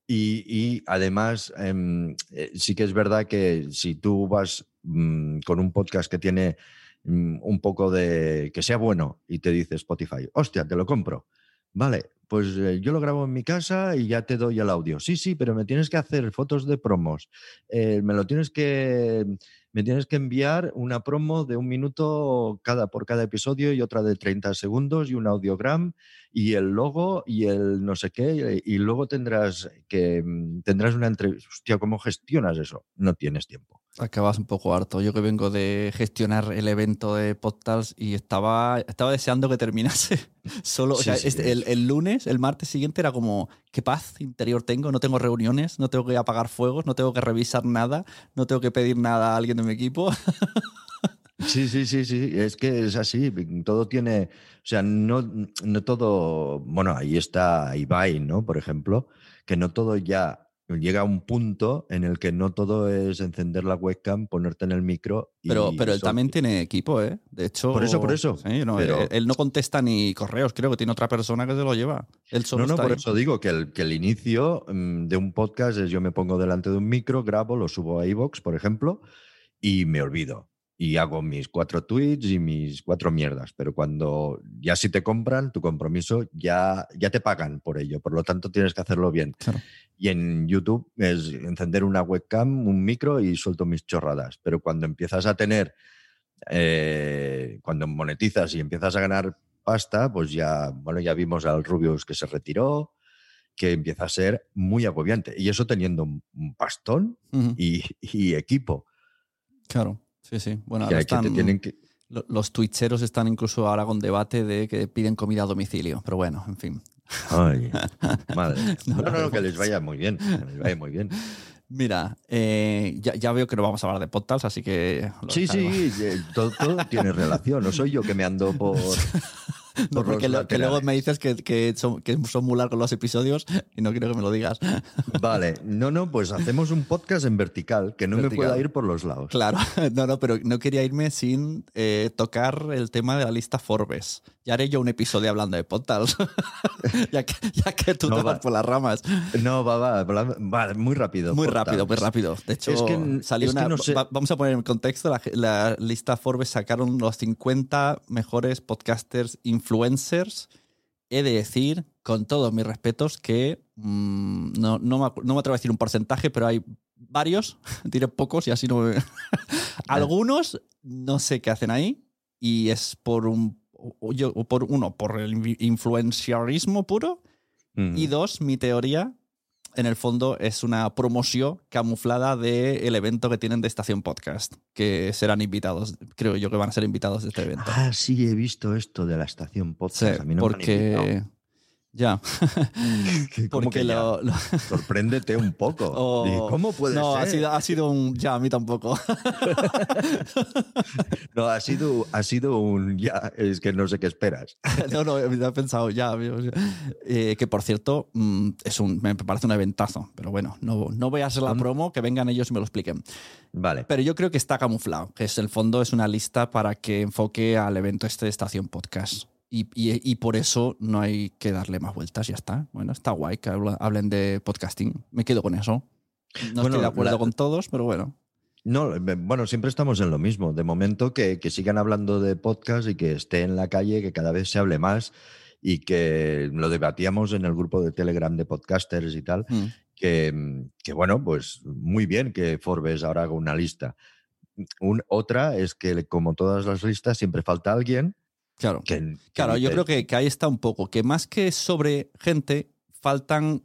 Y, y además, em, eh, sí que es verdad que si tú vas mm, con un podcast que tiene mm, un poco de. que sea bueno y te dice Spotify, hostia, te lo compro. Vale, pues eh, yo lo grabo en mi casa y ya te doy el audio. Sí, sí, pero me tienes que hacer fotos de promos. eh, me lo tienes que. Me tienes que enviar una promo de un minuto cada, por cada episodio y otra de 30 segundos y un audiogram y el logo y el no sé qué, y luego tendrás que mm, tendrás una entrevista. Hostia, ¿cómo gestionas eso? No tienes tiempo. Acabas un poco harto. Yo que vengo de gestionar el evento de Podtals y estaba, estaba deseando que terminase. *laughs* Solo, o sea, sí, este- el, el lunes, el martes siguiente era como, qué paz interior tengo, no tengo reuniones, no tengo que apagar fuegos, no tengo que revisar nada, no tengo que pedir nada a alguien de mi equipo. *laughs* Sí, sí, sí, sí, es que es así, todo tiene, o sea, no, no todo, bueno, ahí está Ibai, ¿no? Por ejemplo, que no todo ya llega a un punto en el que no todo es encender la webcam, ponerte en el micro y Pero, pero él también tiene equipo, ¿eh? De hecho. Por eso, por eso. sí, no, Pero- él, él no contesta ni correos, creo que tiene otra persona que se lo lleva. Él solo No, no, por ahí. eso digo que el, que el inicio mm, de un podcast es yo me pongo delante de un micro, grabo, lo subo a iVoox, por ejemplo, y me olvido. Y hago mis cuatro tweets y mis cuatro mierdas. Pero cuando ya si te compran, tu compromiso ya, ya te pagan por ello. Por lo tanto, tienes que hacerlo bien. Claro. Y en YouTube es encender una webcam, un micro y suelto mis chorradas. Pero cuando empiezas a tener, eh, cuando monetizas y empiezas a ganar pasta, pues ya, bueno, ya vimos al Rubius que se retiró, que empieza a ser muy agobiante. Y eso teniendo un pastón y, y equipo. Claro. Sí, sí. Bueno, ahora te tienen que... Los twitcheros están incluso ahora con debate de que piden comida a domicilio. Pero bueno, en fin. Ay, madre. *laughs* No, No, no, que les vaya muy bien. Que les vaya muy bien. Mira, eh, ya, ya veo que no vamos a hablar de podcasts, así que. Sí, sí, eh, todo, todo tiene relación. No soy yo que me ando por, *laughs* *laughs* No, porque lo- que luego me dices que, que son, que son muy largos los episodios y no quiero que me lo digas. *laughs* Vale, no, no, pues hacemos un podcast en vertical, que no me pueda ir por los lados. Claro, *laughs* no, no, pero no quería irme sin eh, tocar el tema de la lista Forbes. Ya haré yo un episodio hablando de portals, ya, que, ya que tú No, te vas va. por las ramas. No, va, va, va, va, muy rápido. Muy portals. rápido, muy rápido. De hecho, Es que- salió es una. no sé- va- vamos a poner en contexto: la, la lista Forbes sacaron los 50 mejores podcasters influencers. He de decir, con todos mis respetos, que mm, no, no, me, no me atrevo a decir un porcentaje, pero hay varios, *laughs* diré pocos y así no me... *laughs* Algunos no sé qué hacen ahí y es por un. o yo- por uno, por el influenciarismo puro Mm. y dos, mi teoría, en el fondo, es una promoción camuflada del evento que tienen de Estación Podcast, que serán invitados, creo yo que van a ser invitados de este evento. Ah, sí, he visto esto de la estación Sí, podcast. a mí no me han invitado. porque... Ya. *laughs* ¿Cómo porque que lo... lo- *laughs* Sorpréndete un poco. *laughs* o- ¿Cómo puede no, ser? ha sido, ha sido un... Ya, a mí tampoco. No, ha sido, ha sido un ya, es que no sé qué esperas. no, no, me he pensado ya. Eh, que por cierto, mm, es un, me parece un eventazo, pero bueno, no, no voy a hacer la promo, que vengan ellos y me lo expliquen. Vale. Pero yo creo que está camuflado, que es el fondo es una lista para que enfoque al evento este de Estación Podcast. Y, y- y por eso no hay que darle más vueltas, ya está. Bueno, está guay que hablen de podcasting. Me quedo con eso. No Bueno, estoy de acuerdo la- con todos, pero bueno. No, eh, bueno, siempre estamos en lo mismo. De momento que, que sigan hablando de podcast y que esté en la calle, que cada vez se hable más y que lo debatíamos en el grupo de Telegram de podcasters y tal, Mm. que, que, bueno, pues muy bien que Forbes ahora haga una lista. Un- otra es que, como todas las listas, siempre falta alguien Claro. que... que Claro, yo creo que, que ahí está un poco, que más que sobre gente, faltan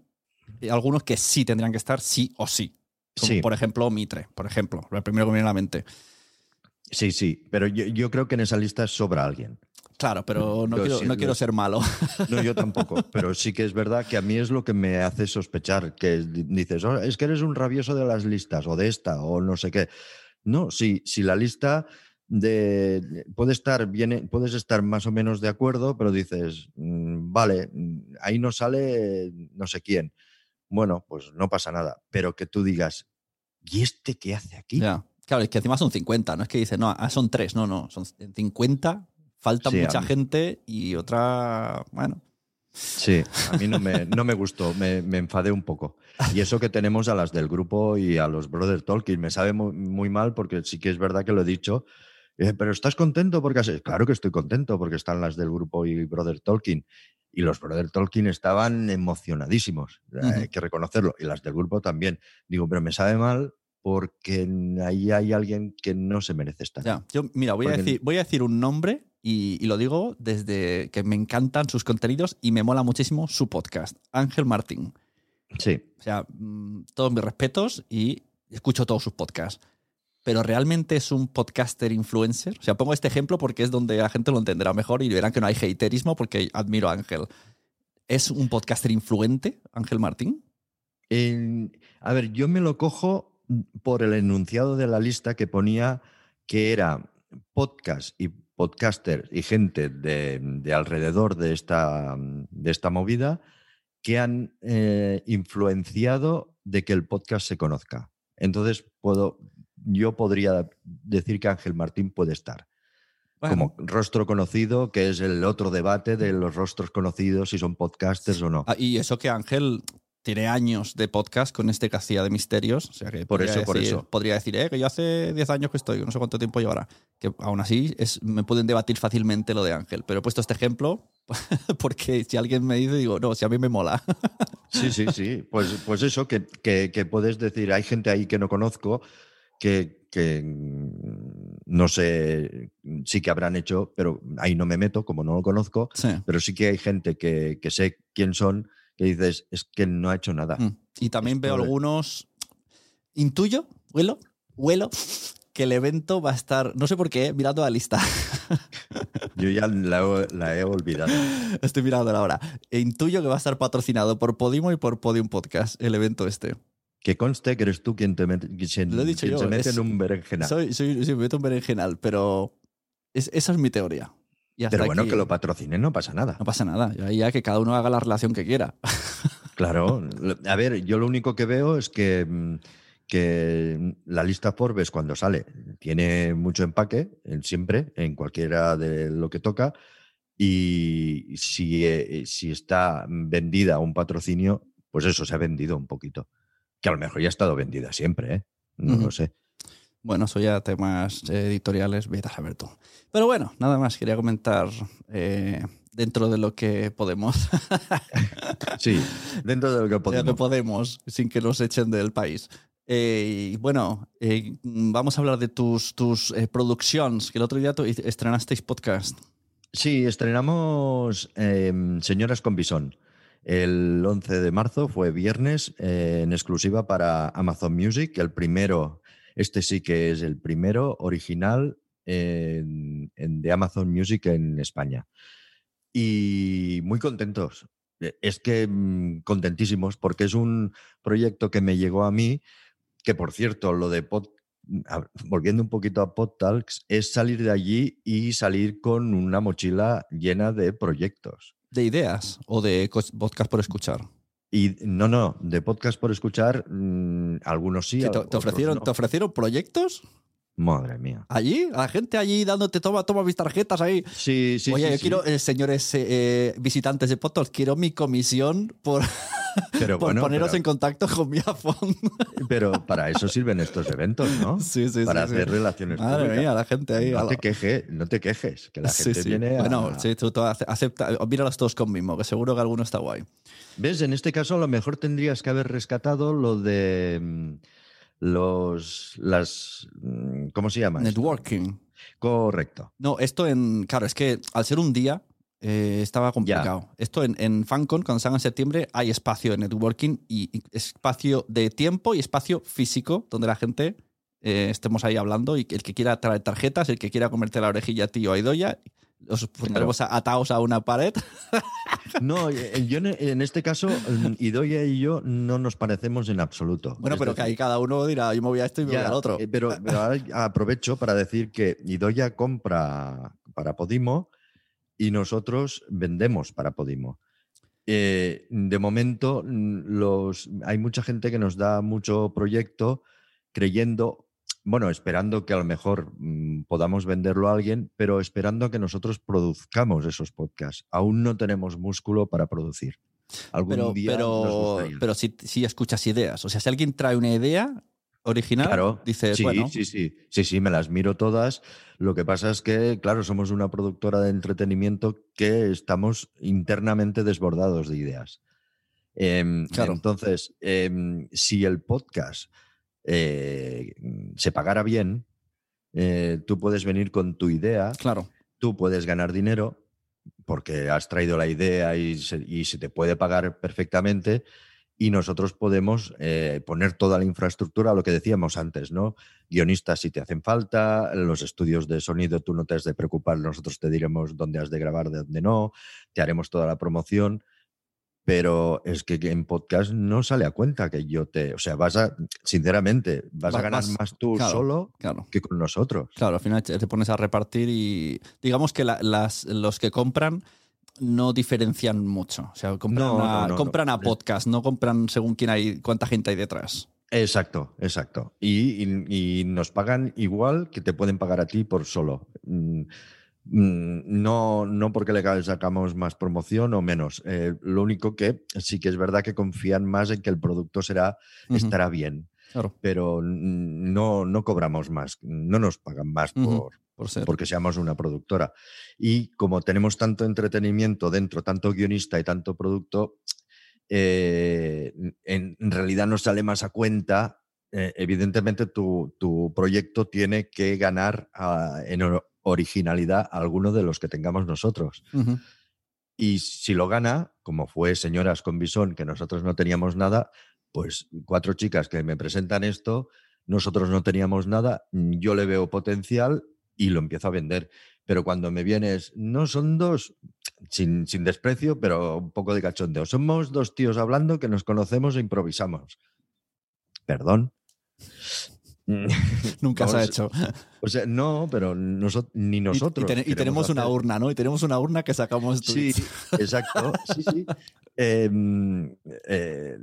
eh, algunos que sí tendrían que estar sí o sí. Como Sí. por ejemplo Mitre, por ejemplo, lo primero que me viene a la mente. Sí, sí, pero yo, yo creo que en esa lista sobra alguien. Claro, pero no, Yo quiero, sí, no quiero ser malo. *laughs* No, yo tampoco, pero sí que es verdad que a mí es lo que me hace sospechar, que di- dices, "Oh, es que eres un rabioso de las listas o de esta o no sé qué. No, si, si la lista de puede estar bien, puedes estar más o menos de acuerdo, pero dices, "Mm, vale, mm, ahí no sale no sé quién. Bueno, pues no pasa nada, pero que tú digas, ¿y este qué hace aquí? Ya. Claro, es que encima son 50, no es que dice, no, ah, son tres, no, no, son 50, falta Sí, mucha gente y otra, bueno, Sí, a mí no me, no me gustó, me, me enfadé un poco. Y eso que tenemos a las del grupo y a los Brother Tolkien, me sabe muy, muy mal porque sí que es verdad que lo he dicho, pero ¿estás contento? porque has-?" Claro que estoy contento porque están las del grupo y Brother Tolkien. Y los Brother Tolkien estaban emocionadísimos, Ujú. hay que reconocerlo, y las del grupo también. Digo, pero me sabe mal porque ahí hay alguien que no se merece estar. ya. Yo, mira, voy a, decir, voy a decir un nombre y, y lo digo desde que me encantan sus contenidos y me mola muchísimo su podcast, Ángel Martín. Sí, O sea, mm, todos mis respetos y escucho todos sus podcasts. Pero realmente es un podcaster influencer. O sea, pongo este ejemplo porque es donde la gente lo entenderá mejor y verán que no hay haterismo porque admiro a Ángel. ¿Es un podcaster influente, Ángel Martín? A ver, yo me lo cojo por el enunciado de la lista que ponía que era podcast y podcaster y gente de, de alrededor de esta, de esta movida que han eh, influenciado de que el podcast se conozca. Entonces, puedo, yo podría decir que Ángel Martín puede estar Bueno, como rostro conocido, que es el otro debate de los rostros conocidos, si son podcasters o no. ah, y eso que Ángel tiene años de podcast con este que hacía de misterios. O sea que Por eso, por eso. Podría decir, eh, que yo hace 10 años que estoy, no sé cuánto tiempo llevará. Que aún así es, me pueden debatir fácilmente lo de Ángel. Pero he puesto este ejemplo *laughs* porque si alguien me dice, digo, no, si a mí me mola. Sí, sí, sí. Pues, pues eso, que, que- que puedes decir, hay gente ahí que no conozco, que, que, mm, no sé, sí que habrán hecho, pero ahí no me meto, como no lo conozco, Sí. pero sí que hay gente que, que sé quién son, que dices, es que no ha hecho nada. Mm. Y también veo algunos. Intuyo, huelo, huelo, que el evento va a estar. No sé por qué, mirando la lista. *laughs* Yo ya la, he- la he olvidado. Estoy mirando ahora. E intuyo que va a estar patrocinado por Podimo y por Podium Podcast, el evento este. Que conste que eres tú quien, te mete, quien, Lo he dicho quien yo, se mete es- en un berenjenal. Soy, soy, sí, me meto en berenjenal, pero es- esa es mi teoría. Y Pero bueno, aquí que lo patrocinen no pasa nada. No pasa nada. Ahí ya que cada uno haga la relación que quiera. *laughs* Claro. A ver, yo lo único que veo es que, mm, que la lista Forbes cuando sale tiene mucho empaque, siempre, en cualquiera de lo que toca. Y si, eh, si está vendida un patrocinio, pues eso se ha vendido un poquito. Que a lo mejor ya ha estado vendida siempre, ¿eh? No lo sé. Bueno, eso ya temas eh, editoriales, vete a saber tú. Pero bueno, nada más quería comentar eh, dentro de lo que podemos. *laughs* Sí, dentro de lo que *laughs* de lo que podemos. podemos, sin que nos echen del país. Eh, y bueno, eh, vamos a hablar de tus, tus productions, que el otro día tu- estrenasteis podcast. Sí, estrenamos em, Señoras con Bisón. El 11 de marzo fue viernes eh, en exclusiva para Amazon Music. El primero, este sí que es el primero original en- de Amazon Music en España. Y muy contentos. Eh, Es que mm, contentísimos porque es un proyecto que me llegó a mí, que por cierto, lo de pod- volviendo un poquito a PodTalks, es salir de allí y salir con una mochila llena de proyectos. ¿De ideas o de podcast por escuchar? Y no, no, de podcast por escuchar, mm, algunos sí. Sí, te, ofrecieron, no. ¿Te ofrecieron proyectos? Madre mía. ¿Allí? ¿A la gente allí dándote toma, toma mis tarjetas ahí? Sí, sí, Oye, sí, yo sí. quiero, eh, señores eh, visitantes de podcast, quiero mi comisión por, Pero *laughs* por bueno, poneros pero, en contacto con mi iPhone. *laughs* pero para eso sirven estos eventos, ¿no? *laughs* sí, sí, para sí, hacer sí. relaciones Madre públicas. mía, la gente ahí. No la- te quejes, no te quejes, que la Sí, gente sí. viene a... Bueno, sí, tú, tú ace- acepta, míralos todos conmigo, que seguro que alguno está guay. ¿Ves? En este caso a lo mejor tendrías que haber rescatado lo de mm, los las mm, ¿cómo se llama? Networking. Correcto. No, esto en. Claro, es que al ser un día eh, estaba complicado. Esto en, en FanCon, cuando salga en septiembre, hay espacio de networking y, y espacio de tiempo y espacio físico donde la gente eh, estemos ahí hablando y el que quiera traer tarjetas, el que quiera comerte la orejilla a ti o a Idoya, os pondremos atados a una pared. *laughs* No, eh, yo en, este caso mm, Idoia y yo no nos parecemos en absoluto. Bueno, Es pero que ahí cada uno dirá, yo me voy a esto y me voy al otro. Pero, pero ahora *laughs* aprovecho para decir que Idoia compra para Podimo y nosotros vendemos para Podimo. Eh, de momento, mm, los, hay mucha gente que nos da mucho proyecto creyendo, bueno, esperando que a lo mejor mm, podamos venderlo a alguien, pero esperando a que nosotros produzcamos esos podcasts. Aún no tenemos músculo para producir. Algún Pero, día nos pero, gustaría. pero si, si escuchas ideas. O sea, si alguien trae una idea original, Claro, dices, sí, bueno, sí, sí, sí, sí, me las miro todas. Lo que pasa es que, claro, somos una productora de entretenimiento que estamos internamente desbordados de ideas. Em, Claro. Entonces, em, si el podcast eh, se pagara bien, eh, tú puedes venir con tu idea, claro. tú puedes ganar dinero porque has traído la idea y se, y se te puede pagar perfectamente y nosotros podemos eh, poner toda la infraestructura, lo que decíamos antes, ¿no? Guionistas si te hacen falta, los estudios de sonido tú no te has de preocupar, nosotros te diremos dónde has de grabar, de dónde no, te haremos toda la promoción, pero es que en podcast no sale a cuenta que yo te, o sea, vas a, sinceramente, vas Va- a ganar vas- más tú claro. solo Claro. que con nosotros. Claro, al final te te pones a repartir y digamos que la- las, los que compran no diferencian mucho. O sea, compran, No, a, no, no, compran a podcast, no compran según quién hay, cuánta gente hay detrás. Exacto, exacto. Y, y- y nos pagan igual que te pueden pagar a ti por solo. Mm, mm, No, no porque le sacamos más promoción o menos. Eh, lo único que sí que es verdad que confían más en que el producto será, estará bien, Claro, pero no, no cobramos más, no nos pagan más por, por ser. porque seamos una productora. Y como tenemos tanto entretenimiento dentro, tanto guionista y tanto producto, eh, en, en realidad nos sale más a cuenta. eh, evidentemente, tu, tu proyecto tiene que ganar ah, en or- originalidad a alguno de los que tengamos nosotros. Y si lo gana, como fue Señoras con Bisón, que nosotros no teníamos nada, pues cuatro chicas que me presentan esto, nosotros no teníamos nada, yo le veo potencial y lo empiezo a vender. Pero cuando me vienes, no son dos, sin, sin desprecio, pero un poco de cachondeo, somos dos tíos hablando que nos conocemos e improvisamos. Perdón. *laughs* Nunca se ha hecho. O sea, no, pero noso- ni nosotros. y, ten- y queremos tenemos una urna, ¿no? Y tenemos una urna que sacamos Sí, *laughs* exacto. Sí, sí. Em, eh,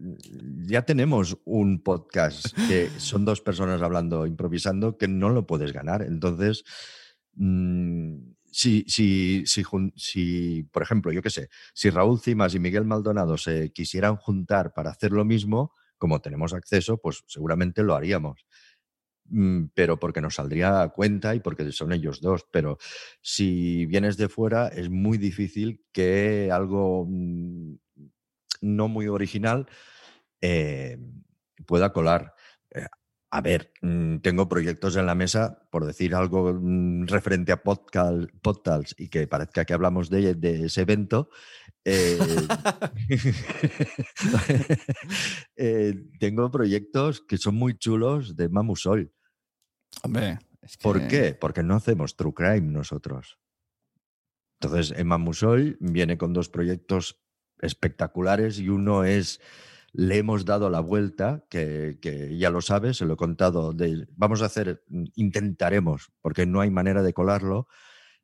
ya tenemos un podcast que son dos personas hablando, improvisando, que no lo puedes ganar. Entonces, mm, si, si, si, por ejemplo, yo qué sé, si Raúl Cimas y Miguel Maldonado se quisieran juntar para hacer lo mismo, como tenemos acceso, pues seguramente lo haríamos. Mm, Pero porque nos saldría a cuenta y porque son ellos dos. Pero si vienes de fuera, es muy difícil que algo mm, no muy original eh, pueda colar. Eh, a ver, mm, tengo proyectos en la mesa, por decir algo referente a podcast, podcasts y que parezca que hablamos de, de ese evento. eh, *laughs* *laughs* eh, tengo proyectos que son muy chulos de Mamusol. ¿Por qué? Porque no hacemos true crime nosotros. Entonces, Emma Musol viene con dos proyectos espectaculares y uno es Le hemos dado la vuelta, que, que ya lo sabes, se lo he contado. de- vamos a hacer, intentaremos, porque no hay manera de colarlo,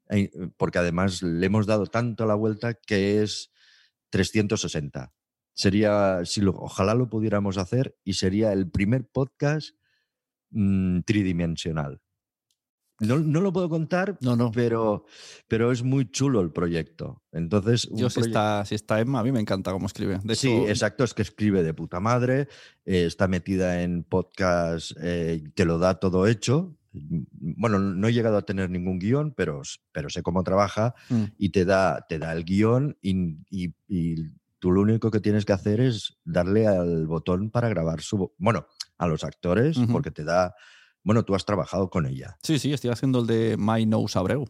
eh, porque además le hemos dado tanto la vuelta que es 360. Sería, si lo- ojalá lo pudiéramos hacer, y sería el primer podcast mm, tridimensional. No, no lo puedo contar, No, no. pero, pero es muy chulo el proyecto. Entonces, un Yo si proye- está, si está Emma, a mí me encanta cómo escribe. De Sí, hecho, exacto, es que escribe de puta madre, eh, está metida en podcast, eh, te lo da todo hecho. Bueno, no he llegado a tener ningún guion, pero, pero sé cómo trabaja mm, y te da, te da el guion y, y- y tú lo único que tienes que hacer es darle al botón para grabar su... Bueno, a los actores, porque te da... Bueno, tú has trabajado con ella. sí, sí, estoy haciendo el de My Nose Abreu.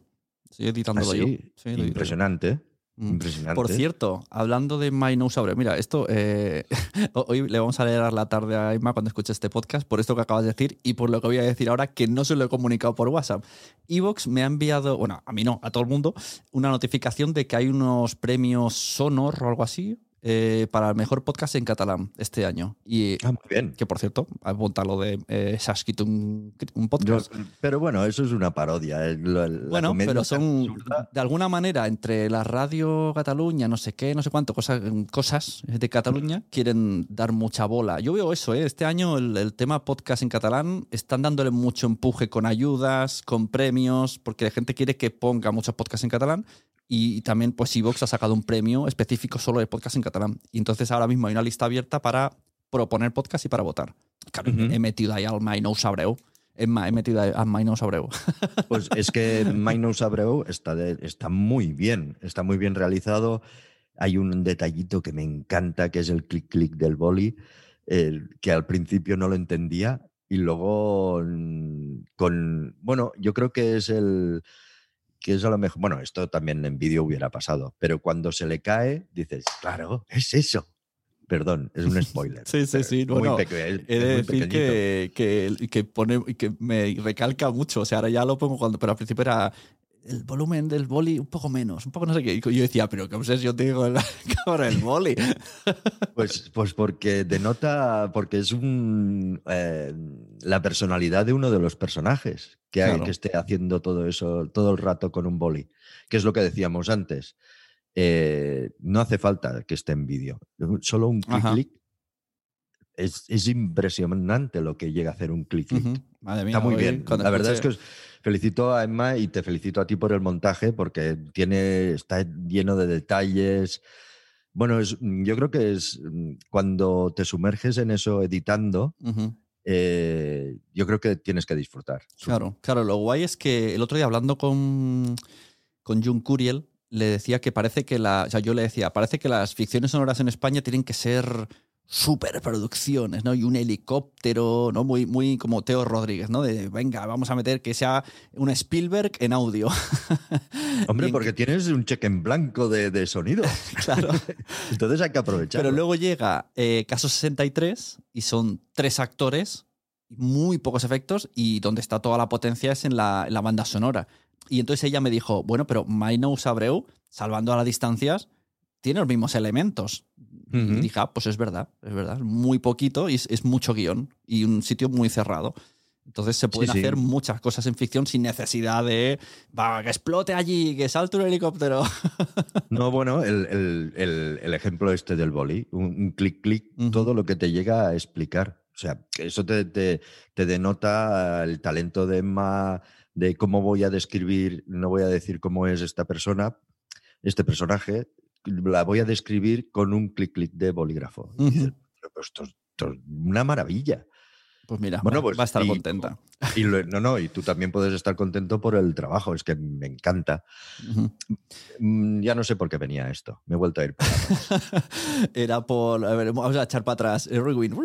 Estoy editándolo yo. Así, Sí, yo. impresionante, Mm. impresionante. Por cierto, hablando de My Nose Abreu, mira, esto eh, *laughs* hoy le vamos a leer a la tarde a Emma cuando escuche este podcast por esto que acabas de decir y por lo que voy a decir ahora que no se lo he comunicado por WhatsApp. Evox me ha enviado, bueno, a mí no, a todo el mundo, una notificación de que hay unos premios Sonor o algo así eh, para el mejor podcast en catalán este año. Y Ah, muy bien. que por cierto, apunta lo de eh, un, un Yo- podcast. pero bueno, eso es una parodia. eh, la Bueno, pero son de alguna manera entre la radio Cataluña, no sé qué, no sé cuánto, cosas, cosas de Cataluña, quieren dar mucha bola. Yo veo eso, ¿eh? este año el, el tema podcast en catalán están dándole mucho empuje con ayudas, con premios, porque la gente quiere que ponga muchos podcasts en catalán. Y también, pues, Evox ha sacado un premio específico solo de podcast en catalán. Y entonces ahora mismo hay una lista abierta para proponer podcast y para votar. Claro, Ujú. he metido ahí al My No Sabreu. Emma, he metido ahí al My No Sabreu. *laughs* Pues es que My Nose Abreu está, de- está muy bien, está muy bien realizado. Hay un detallito que me encanta, que es el clic clic del boli, el- que al principio no lo entendía y luego mm, con, bueno, yo creo que es el, que es a lo mejor, bueno, esto también en vídeo hubiera pasado, pero cuando se le cae, dices, claro, es eso. Perdón, es un *laughs* spoiler. Sí, sí, sí, muy bueno, peque- es- He de decir que, que, que pone que me recalca mucho. O sea, ahora ya lo pongo cuando, pero al principio era el volumen del boli un poco menos, un poco no sé qué. Y yo decía, pero qué obsesión tengo con, la- *laughs* con el boli. *laughs* Pues, pues porque denota, porque es un, eh, la personalidad de uno de los personajes que, hay- Claro. que esté haciendo todo eso todo el rato con un boli, que es lo que decíamos antes. Eh, no hace falta que esté en vídeo, solo un clic. Es, es impresionante lo que llega a hacer un clic. Madre mía, Está muy bien. cuando La verdad es que felicito a Emma y te felicito a ti por el montaje porque tiene, está lleno de detalles. Bueno, es, yo creo que es mm, cuando te sumerges en eso editando, eh, yo creo que tienes que disfrutar. Claro, claro. Lo guay es que el otro día hablando con, con Jun Curiel, le decía que parece que la. O sea, yo le decía, parece que las ficciones sonoras en España tienen que ser superproducciones, ¿no? Y un helicóptero, ¿no? Muy, muy como Teo Rodríguez, ¿no? De venga, vamos a meter que sea un Spielberg en audio. *laughs* Hombre, en- porque tienes un cheque en blanco de, de sonido. *laughs* Claro. *laughs* Entonces hay que aprovechar. Pero luego llega eh, Caso 63 y son tres actores, muy pocos efectos y donde está toda la potencia es en la, en la banda sonora. Y entonces ella me dijo, bueno, pero My Nose Abreu, salvando a las distancias, tiene los mismos elementos. Y Ujú. dije, ah, pues es verdad, es verdad, muy poquito y es, es mucho guion y un sitio muy cerrado. Entonces se pueden sí. hacer muchas cosas en ficción sin necesidad de va, que explote allí, que salte un helicóptero. *laughs* No, bueno, el, el- el- el ejemplo este del boli, un, un clic, clic, Ujú. todo lo que te llega a explicar. O sea, eso te, te- te denota el talento de Emma, de cómo voy a describir, no voy a decir cómo es esta persona, este personaje, la voy a describir con un clic, clic de bolígrafo. Y dices, "Pero esto, es- esto es una maravilla. Pues mira, Bueno, pues, va a estar y- contenta. Y lo- no, no, y tú también puedes estar contento por el trabajo, es que me encanta. Mm, Ya no sé por qué venía esto, me he vuelto a ir. por la *laughs* Era por. A ver, vamos a echar para atrás. Rewind.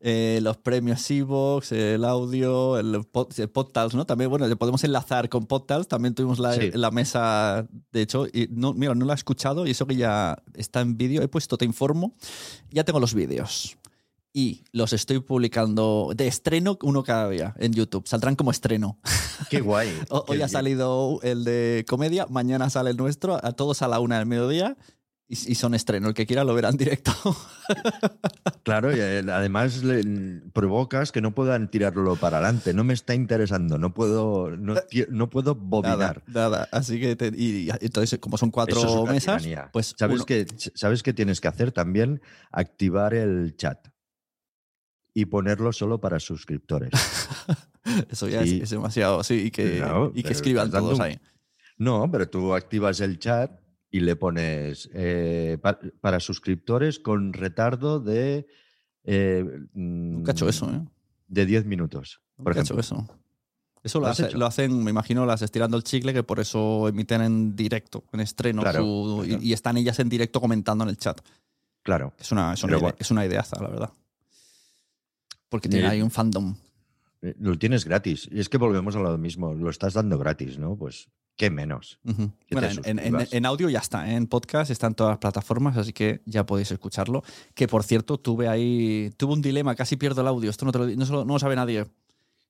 Eh, los premios Evox, el audio, el, pod, el Podtals, ¿no? También, bueno, le podemos enlazar con Podtals. También tuvimos la, Sí. la mesa, de hecho. Y no, mira, no la he escuchado y eso que ya está en vídeo. He puesto Te Informo. Ya tengo los vídeos. Y los estoy publicando de estreno uno cada día en YouTube. Saldrán como estreno. *laughs* Qué guay. *laughs* Qué Hoy ha bien. salido el de comedia, mañana sale el nuestro, a todos a la una del mediodía y, y son estreno. El que quiera lo verá en directo. *laughs* Claro, y eh, además le- provocas que no puedan tirarlo para adelante. No me está interesando, no puedo, no, no puedo nada, bobinar. nada. Así que, te- y, y entonces, como son cuatro es mesas, tiranía. pues ¿Sabes, uno- qué, ¿Sabes qué tienes que hacer también? Activar el chat y ponerlo solo para suscriptores. *laughs* eso ya Sí. es, es demasiado. Sí, y que, No, y que escriban todos ahí. No, pero tú activas el chat y le pones eh, pa- para suscriptores con retardo de... eh, Nunca he hecho eso, ¿eh? De 10 minutos, por Nunca he hecho eso. Eso lo, ¿Lo has hace- hecho? lo hacen, me imagino, las estirando el chicle, que por eso emiten en directo, en estreno, Claro, su- y- claro. y, están ellas en directo comentando en el chat. Claro. Es una, es una, Pero idea- bueno. es una ideaza, la verdad. Porque tiene ahí un fandom. Eh, Lo tienes gratis. Y es que volvemos a lo mismo. Lo estás dando gratis, ¿no? Pues, ¿qué menos? Que Bueno, en, audio ya está, ¿eh? en podcast está en todas las plataformas, así que ya podéis escucharlo. Que por cierto, tuve ahí, tuve un dilema, casi pierdo el audio, esto no, te lo, no, no lo sabe nadie.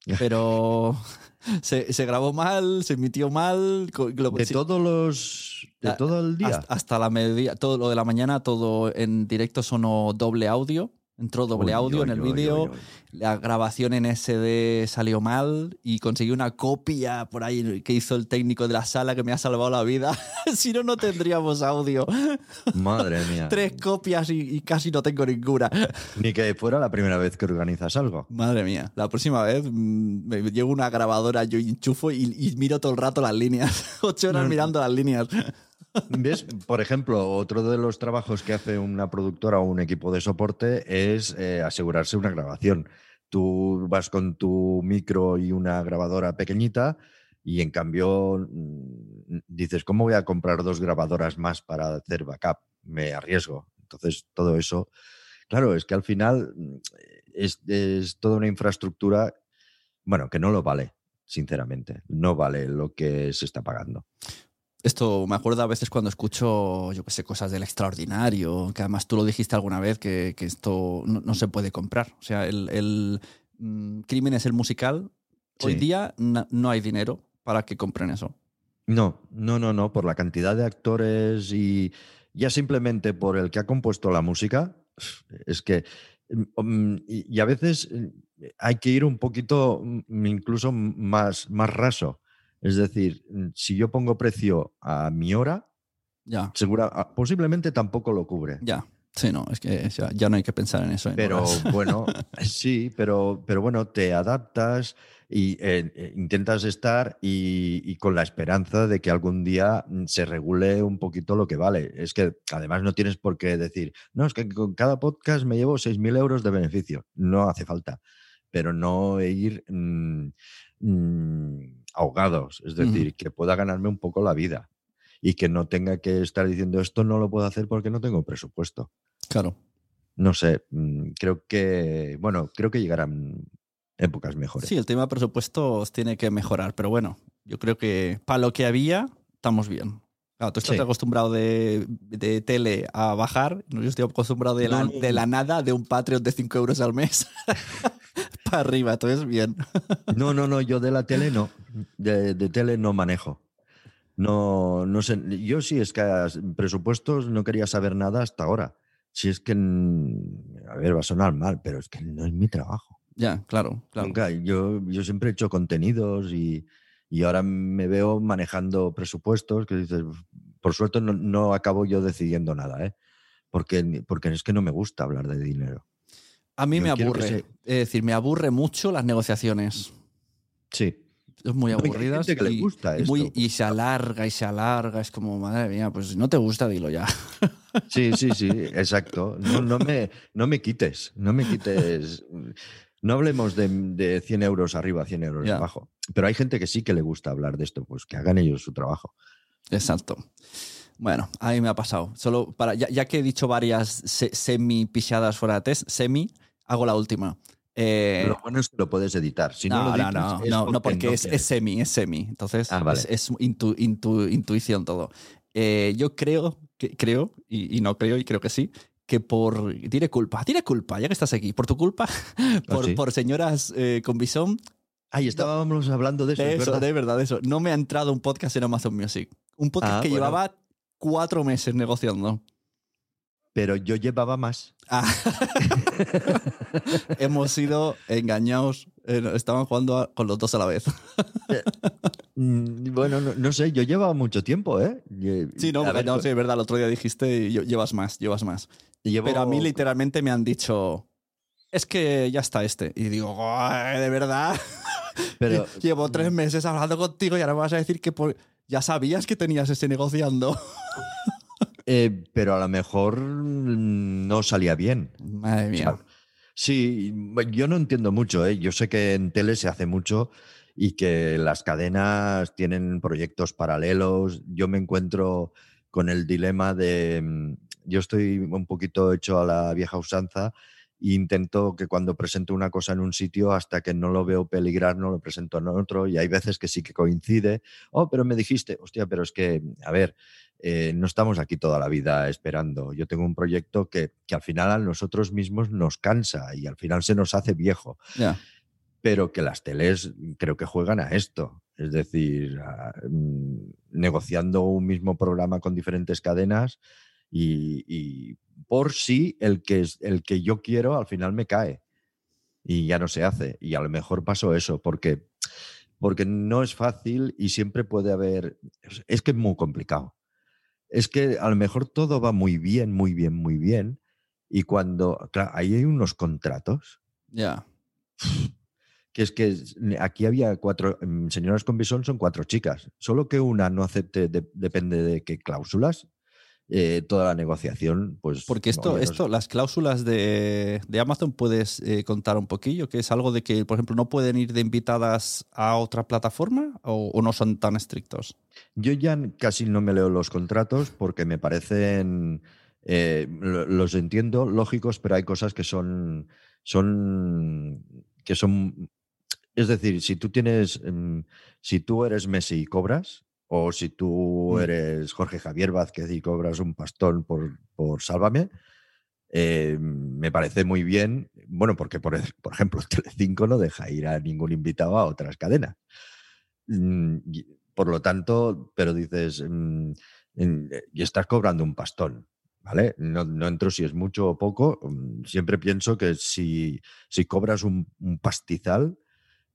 *laughs* Pero *laughs* se, se grabó mal, se emitió mal. lo- De sí, todos los. De Ah, todo el día. Hasta, hasta la mediodía, todo lo de la mañana, todo en directo sonó doble audio. Entró doble Uy, audio en el vídeo. La grabación en SD salió mal y conseguí una copia por ahí que hizo el técnico de la sala que me ha salvado la vida. *laughs* si no, no tendríamos audio. Madre mía. *laughs* Tres copias y, y casi no tengo ninguna. *laughs* Ni que fuera la primera vez que organizas algo. Madre mía, la próxima vez mm, me llevo una grabadora, yo enchufo y, y miro todo el rato las líneas. Ocho horas No, no. mirando las líneas. ¿Ves? Por ejemplo, otro de los trabajos que hace una productora o un equipo de soporte es eh, asegurarse una grabación. Tú vas con tu micro y una grabadora pequeñita y en cambio mm, dices, ¿cómo voy a comprar dos grabadoras más para hacer backup? Me arriesgo. Entonces, todo eso, claro, es que al final mm, es, es toda una infraestructura, bueno, que no lo vale, sinceramente. No vale lo que se está pagando. Esto me acuerdo a veces cuando escucho, yo qué sé, cosas del extraordinario, que además tú lo dijiste alguna vez, que, que esto no, no se puede comprar. O sea, el, el, mm, crimen es el musical. Hoy día na- no hay dinero para que compren eso. No, no, no, no, por la cantidad de actores y ya simplemente por el que ha compuesto la música, es que, mm, y y a veces eh, hay que ir un poquito mm, incluso más, más raso. Es decir, mm, si yo pongo precio a mi hora, Ya, segura, ah, posiblemente tampoco lo cubre. ya. Sí, no, es que ya, no hay que pensar en eso. en Pero *laughs* horas. bueno, sí, pero, pero bueno, te adaptas y eh, eh, intentas estar y, y con la esperanza de que algún día mm, se regule un poquito lo que vale. Es que además no tienes por qué decir, no, es que con cada podcast me llevo 6.000 euros de beneficio. No hace falta, pero no ir mm, ahogados, es decir, que pueda ganarme un poco la vida. Y que no tenga que estar diciendo esto no lo puedo hacer porque no tengo presupuesto Claro. no sé, mm, creo que, bueno, creo que llegarán épocas mejores. Sí, el tema de presupuestos tiene que mejorar, pero bueno, yo creo que para lo que había, estamos bien. Claro, tú estás Sí. acostumbrado de, de tele a bajar, yo estoy acostumbrado de la, de la nada, de un Patreon de 5 euros al mes, *laughs* para *laughs* arriba, entonces bien. *laughs* No, no, no, yo de la tele no, de, de tele no manejo. No, no sé, yo sí es que presupuestos no quería saber nada hasta ahora. Si es que, a ver, va a sonar mal, pero es que no es mi trabajo. Ya, claro, claro. Nunca. Yo, yo siempre he hecho contenidos y, y ahora me veo manejando presupuestos que dices, por suerte no, no acabo yo decidiendo nada, ¿eh? Porque, porque es que no me gusta hablar de dinero. A mí Yo me aburre. se- Es decir, me aburre mucho las negociaciones. Sí. Es muy aburridas. y, gusta y muy- y se alarga y se alarga. Es como, madre mía, pues si no te gusta, dilo ya. *laughs* Sí, sí, sí, exacto. No, no, me, no me quites, no me quites. No hablemos de, de 100 euros arriba, 100 euros abajo. Pero hay gente que sí que le gusta hablar de esto, pues que hagan ellos su trabajo. Exacto. Bueno, a mí me ha pasado. Solo para, ya, ya que he dicho varias se- semi pisadas fuera de test, semi, hago la última. Eh, lo bueno es que lo puedes editar. Si no, no, lo no, editas, no, no, no, porque es, semi, es semi. Entonces, Ah, vale. es, es intu- intu- intuición todo. Eh, yo creo, que, creo y, y no creo, y creo que sí, que por. Tiene culpa, tiene culpa, ya que estás aquí. Por tu culpa, *laughs* por, ¿Ah, sí? por señoras eh, con bisón, Ay, estábamos hablando de eso. de eso, verdad. de verdad, eso. No me ha entrado un podcast en Amazon Music. Un podcast Ah, que bueno. llevaba cuatro meses negociando. Pero yo llevaba más. Ah. *laughs* Hemos sido engañados. eh, estaban jugando a- con los dos a la vez. Mm, Bueno, no, no sé, yo llevaba mucho tiempo, ¿eh? Sí, no, ver, no, sí, es verdad. El otro día dijiste lle- llevas más, llevas más. llevo- Pero a mí literalmente me han dicho, es que ya está este. Y digo, "Ay, de verdad. pero- *laughs* Llevo tres meses hablando contigo y ahora me vas a decir que por- ya sabías que tenías ese negociando. *laughs* eh, pero a lo mejor no salía bien. Madre O mía. sea, sí, yo no entiendo mucho, ¿eh? Yo sé que en tele se hace mucho y que las cadenas tienen proyectos paralelos. Yo me encuentro con el dilema de. mm, Yo estoy un poquito hecho a la vieja usanza e intento que cuando presento una cosa en un sitio, hasta que no lo veo peligrar, no lo presento en otro. Y hay veces que sí que coincide. Oh, pero me dijiste, hostia, pero es que, a ver, eh, no estamos aquí toda la vida esperando. Yo tengo un proyecto que, que al final a nosotros mismos nos cansa y al final se nos hace viejo, Ya. pero que las teles creo que juegan a esto. Es decir, a- mm, negociando un mismo programa con diferentes cadenas y, y por si el que, es- el que yo quiero al final me cae y ya no se hace. Y a lo mejor pasó eso, porque, porque no es fácil y siempre puede haber... Es que es muy complicado. Es que a lo mejor todo va muy bien, muy bien, muy bien. Y cuando... Claro, ahí hay unos contratos Ya. *sighs* que es que aquí había cuatro, mm, señoras con bisón son cuatro chicas, solo que una no acepte, de- depende de qué cláusulas, eh, toda la negociación, pues... Porque esto, esto las cláusulas de, de Amazon, ¿puedes eh, contar un poquillo? Que es algo de que, por ejemplo, no pueden ir de invitadas a otra plataforma o, o no son tan estrictos. Yo ya casi no me leo los contratos porque me parecen, eh, lo- los entiendo, lógicos, pero hay cosas que son, son, que son, es decir, si tú tienes, em, si tú eres Messi y cobras, o si tú Mm. eres Jorge Javier Vázquez y cobras un pastón por, por Sálvame, eh, me parece muy bien, bueno, porque por, por ejemplo Telecinco no deja ir a ningún invitado a otras cadenas. Mm, Por lo tanto, pero dices, mm, mm, y estás cobrando un pastón, ¿vale? No, no entro si es mucho o poco. Siempre pienso que si, si cobras un, un pastizal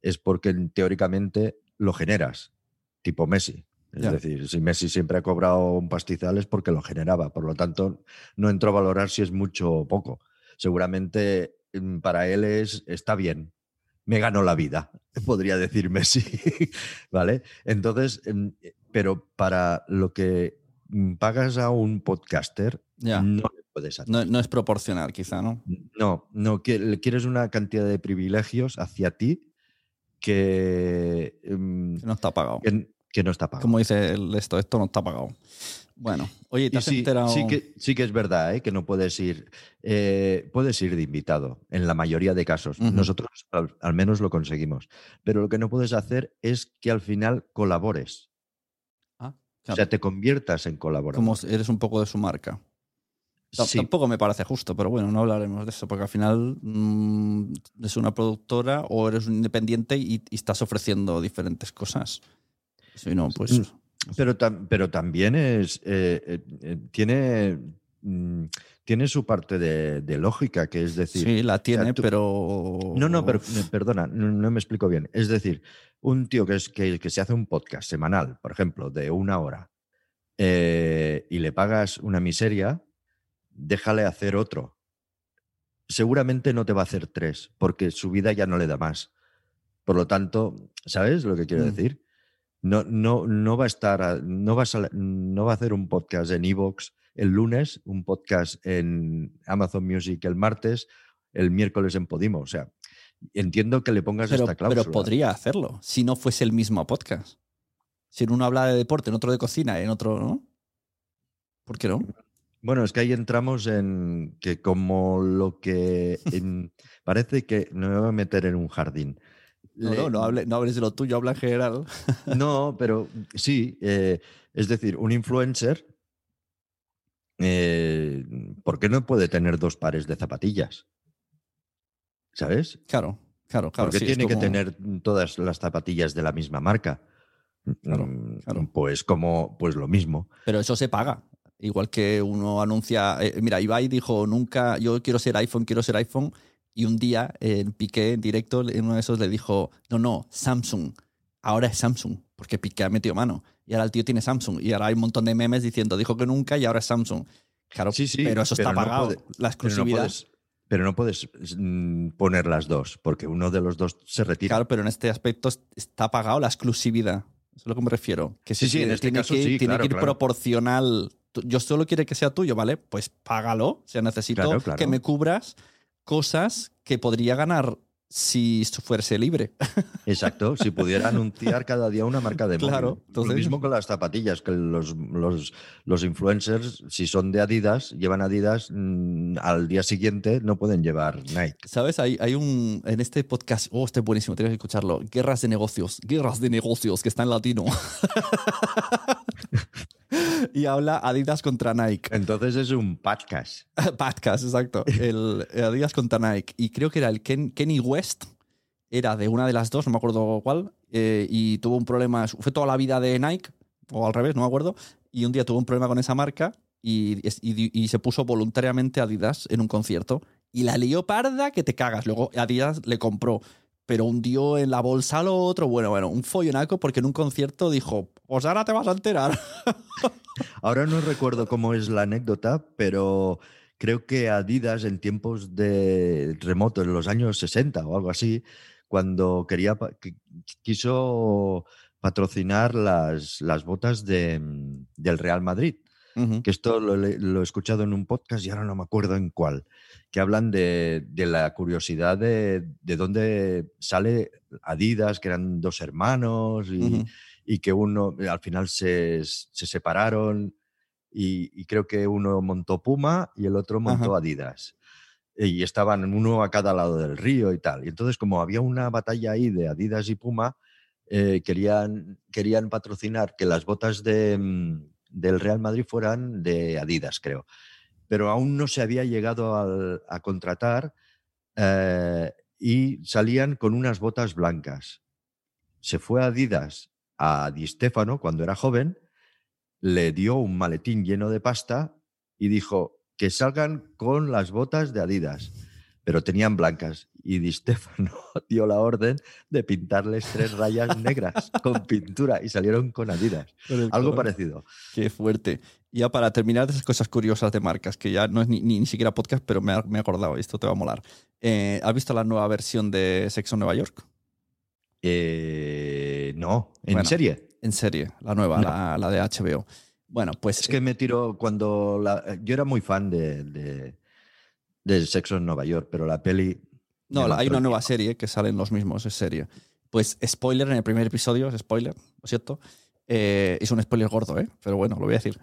es porque teóricamente lo generas, tipo Messi. Es Ya. decir, si Messi siempre ha cobrado un pastizal es porque lo generaba. Por lo tanto, no entro a valorar si es mucho o poco. Seguramente mm, para él es, está bien. Me ganó la vida, *laughs* podría decir Messi. *laughs* ¿Vale? Entonces, em, eh, pero para lo que mm, pagas a un podcaster, Ya. no le puedes hacer. No, no es proporcional, quizá, ¿no? No, no, quieres una cantidad de privilegios hacia ti que, Que no está pagado. que, que no está pagado. Como dice el- esto, esto no está pagado. Bueno, oye, ¿te has sí, enterado? sí, que, sí que es verdad ¿eh? que no puedes ir. eh, puedes ir de invitado en la mayoría de casos. Nosotros al, al menos lo conseguimos. Pero lo que no puedes hacer es que al final colabores. Ah, O sea, te conviertas en colaborador. Como eres un poco de su marca. Sí, Tampoco me parece justo, pero bueno, no hablaremos de eso, porque al final mm, es una productora o eres un independiente y, y estás ofreciendo diferentes cosas. Si no, pues. Mm, Pero, tam- pero también es. eh, eh, eh, tiene. mm, tiene su parte de, de lógica, que es decir. Sí, la tiene, tú- pero. No, no, pero, perdona, no, no me explico bien. Es decir, un tío que, es, que, que se hace un podcast semanal, por ejemplo, de una hora, eh, y le pagas una miseria, déjale hacer otro. Seguramente no te va a hacer tres, porque su vida ya no le da más. Por lo tanto, ¿sabes lo que quiero Mm. decir? No, no, no va a estar, a- no va a, no va a hacer un podcast en Evox el lunes, un podcast en Amazon Music el martes, el miércoles en Podimo. O sea, entiendo que le pongas Pero, esta cláusula. pero podría hacerlo si no fuese el mismo podcast. Si en uno habla de deporte, en otro de cocina, en otro, ¿no? ¿Por qué no? Bueno, es que ahí entramos en que como lo que en- parece que no me voy a meter en un jardín. No, Le- no, no, hable- no hables de lo tuyo, habla en general. *laughs* No, pero sí, eh, es decir, un influencer, eh, ¿por qué no puede tener dos pares de zapatillas? ¿Sabes? Claro, claro, claro. ¿Por qué sí, tiene como- que tener todas las zapatillas de la misma marca? Claro, Mm, claro. Pues como, pues lo mismo. Pero eso se paga. Igual que uno anuncia. eh, mira, Ibai dijo nunca, yo quiero ser iPhone, quiero ser iPhone. Y un día en Piqué, en directo, en uno de esos le dijo, no, no, Samsung. Ahora es Samsung, porque Piqué ha metido mano. Y ahora el tío tiene Samsung. Y ahora hay un montón de memes diciendo, dijo que nunca y ahora es Samsung. Claro, Sí, sí, pero eso está no pagado. puede- la Pero no exclusividad. puedes, pero no puedes mm, poner las dos, porque uno de los dos se retira. Claro, pero en este aspecto es- está pagado la exclusividad. Eso es a lo que me refiero. Que Sí, se- sí, en que este tiene caso que, sí, tiene claro, que ir claro. proporcional. Yo solo quiero que sea tuyo, ¿vale? Pues págalo. O sea, necesito claro. que me cubras cosas que podría ganar si fuese libre. *laughs* Exacto, si pudiera anunciar cada día una marca de móvil. Claro, entonces- Lo mismo con las zapatillas, que los, los, los influencers, si son de Adidas, llevan Adidas, mm, al día siguiente no pueden llevar Nike. ¿Sabes? Hay, hay un. En este podcast. Oh, este es buenísimo, tienes que escucharlo. Guerras de negocios. Guerras de negocios, que está en latino. *laughs* *laughs* y habla Adidas contra Nike. Entonces es un podcast. *laughs* Podcast, exacto. El Adidas contra Nike. Y creo que era el Ken- Kenny West. Era de una de las dos, no me acuerdo cuál. eh, y tuvo un problema. Fue toda la vida de Nike, o al revés, no me acuerdo. Y un día tuvo un problema con esa marca y, y se puso voluntariamente Adidas en un concierto. Y la lió parda que te cagas. Luego Adidas le compró. Pero hundió en la bolsa al otro. Bueno, bueno, un follonaco porque en un concierto dijo: Pues ahora te vas a enterar. *laughs* Ahora no recuerdo cómo es la anécdota, pero creo que Adidas en tiempos de remotos, en los años 60 o algo así, cuando quería quiso patrocinar las, las botas de, del Real Madrid. Que esto lo, lo he escuchado en un podcast y ahora no me acuerdo en cuál, que hablan de, de la curiosidad de, de dónde sale Adidas, que eran dos hermanos y, y que uno eh, al final se, se separaron y, y creo que uno montó Puma y el otro montó Adidas. Y estaban uno a cada lado del río y tal. Y entonces como había una batalla ahí de Adidas y Puma, eh, querían, querían patrocinar que las botas de, mm, del Real Madrid fueran de Adidas, creo. Pero aún no se había llegado a contratar eh, y salían con unas botas blancas. Se fue a Adidas a Di Stefano cuando era joven, le dio un maletín lleno de pasta y dijo que salgan con las botas de Adidas, pero tenían blancas. Y Di Stefano *laughs* dio la orden de pintarles tres rayas negras *laughs* con pintura y salieron con Adidas. Algo color. parecido. Qué fuerte. Y ya para terminar de esas cosas curiosas de marcas, que ya no es ni, ni, ni siquiera podcast, pero me, ha- me he acordado, esto te va a molar. Eh, ¿Has visto la nueva versión de Sexo Nueva York? Eh, no, en Bueno. serie. En serie, la nueva, No. la, la de HBO. Bueno, pues Es que me tiró cuando la- yo era muy fan de, de, de Sexo en Nueva York, pero la peli. No, hay una nueva serie que salen los mismos, es serie. Pues spoiler en el primer episodio, es spoiler, ¿lo cierto? Eh, es un spoiler gordo, ¿eh? Pero bueno, lo voy a decir.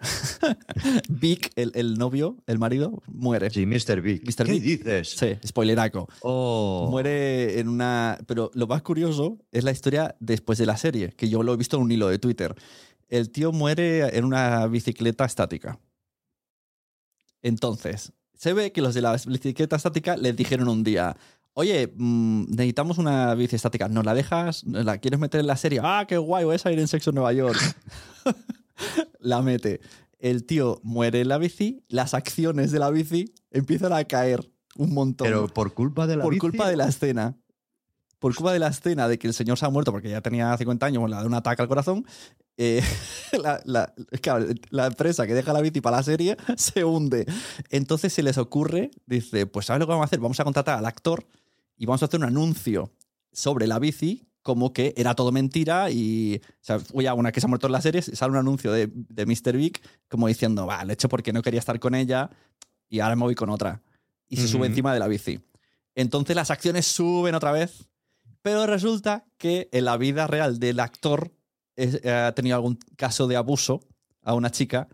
*laughs* Vic, el, el novio, el marido, muere. Sí, Mr. Big. Mr. ¿Qué dices? Sí, spoileraco. Oh. Muere en una... Pero lo más curioso es la historia después de la serie, que yo lo he visto en un hilo de Twitter. El tío muere en una bicicleta estática. Entonces, se ve que los de la bicicleta estática les dijeron un día, oye, mm, necesitamos una bici estática, ¿nos la dejas? ¿Nos ¿La quieres meter en la serie? Ah, qué guay, voy a salir en Sexo en Nueva York. *laughs* la mete. el tío muere en la bici, las acciones de la bici empiezan a caer un montón. Pero por culpa de la por bici, culpa de la escena. Por culpa de la escena de que el señor se ha muerto porque ya tenía 50 años, bueno, le da un ataque al corazón. Eh, *laughs* la, la- la empresa que deja la bici para la serie *laughs* se hunde. Entonces se les ocurre, dice, pues ¿sabes lo que vamos a hacer? Vamos a contratar al actor y vamos a hacer un anuncio sobre la bici como que era todo mentira y, o sea, oye, una que se ha muerto en la serie, sale un anuncio de, de Mr. Big como diciendo, va, le he hecho porque no quería estar con ella y ahora me voy con otra. Y se sube encima de la bici. Entonces las acciones suben otra vez, pero resulta que en la vida real del actor es- eh, ha tenido algún caso de abuso a una chica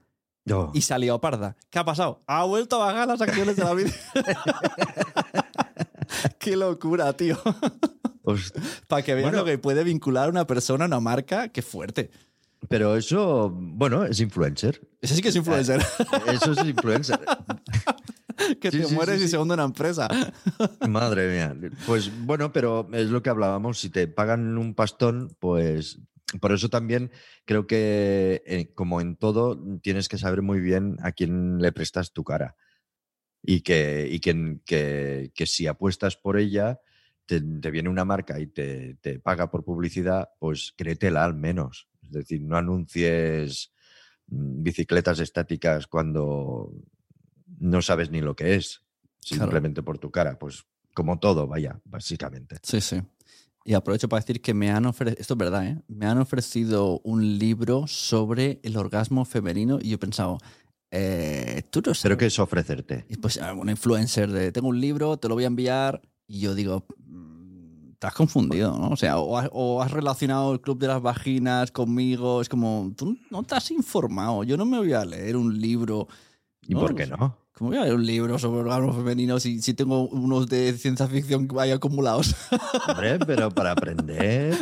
y salió parda. ¿Qué ha pasado? Ha vuelto a bajar las acciones de la bici. *laughs* Qué locura, tío. host- Para que Bueno. lo que puede vincular una persona a una marca, qué fuerte. pero eso, bueno, es influencer. Ese sí que es influencer. Eso es influencer. *laughs* que Sí, te sí, mueres sí, y se hunde una empresa. Madre mía. Pues bueno, pero es lo que hablábamos. Si te pagan un pastón, pues por eso también creo que, eh, como en todo, tienes que saber muy bien a quién le prestas tu cara. Y que, y que, que- que si apuestas por ella, te, te viene una marca y te, te paga por publicidad, pues créetela al menos. Es decir, no anuncies mm, bicicletas estáticas cuando no sabes ni lo que es, Claro. simplemente por tu cara. Pues como todo, vaya, básicamente. Sí, sí. Y aprovecho para decir que me han ofrecido, esto es verdad, ¿eh? me han ofrecido un libro sobre el orgasmo femenino y yo he pensado, eh, tú no Pero sabes. que es ofrecerte. Y pues a una influencer de, tengo un libro, te lo voy a enviar. Y yo digo, mm, te has confundido, ¿no? O sea, o has, o has relacionado el Club de las Vaginas conmigo. Es como, tú no te has informado. Yo no me voy a leer un libro. ¿Y No, por qué no? ¿Cómo voy a leer un libro sobre orgasmos femeninos si, si tengo unos de ciencia ficción ahí acumulados? *laughs* Hombre, pero para aprender.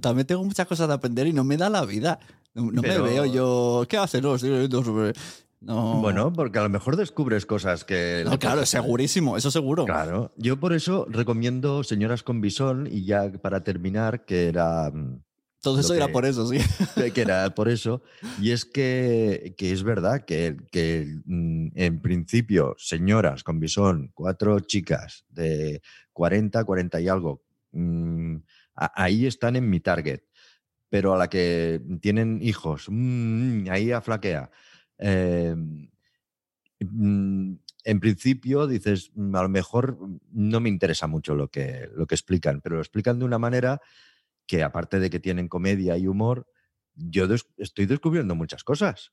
También tengo muchas cosas de aprender y no me da la vida. No, no Pero- me veo yo. ¿Qué haces? No, estoy leyendo sobre. No. Bueno, porque a lo mejor descubres cosas que. No, claro, segurísimo, eso seguro. Claro. Yo por eso recomiendo Señoras con Bisón y ya para terminar, que era. Todo eso era por eso, sí. que era por eso. Y es que, que es verdad que, que, mm, en principio, señoras con bisón, cuatro chicas de 40, 40 y algo, mm, ahí están en mi target. Pero a la que tienen hijos, mm, ahí aflaquea. Eh, mm, en principio dices, a lo mejor no me interesa mucho lo que, lo que explican, pero lo explican de una manera que aparte de que tienen comedia y humor, yo des- estoy descubriendo muchas cosas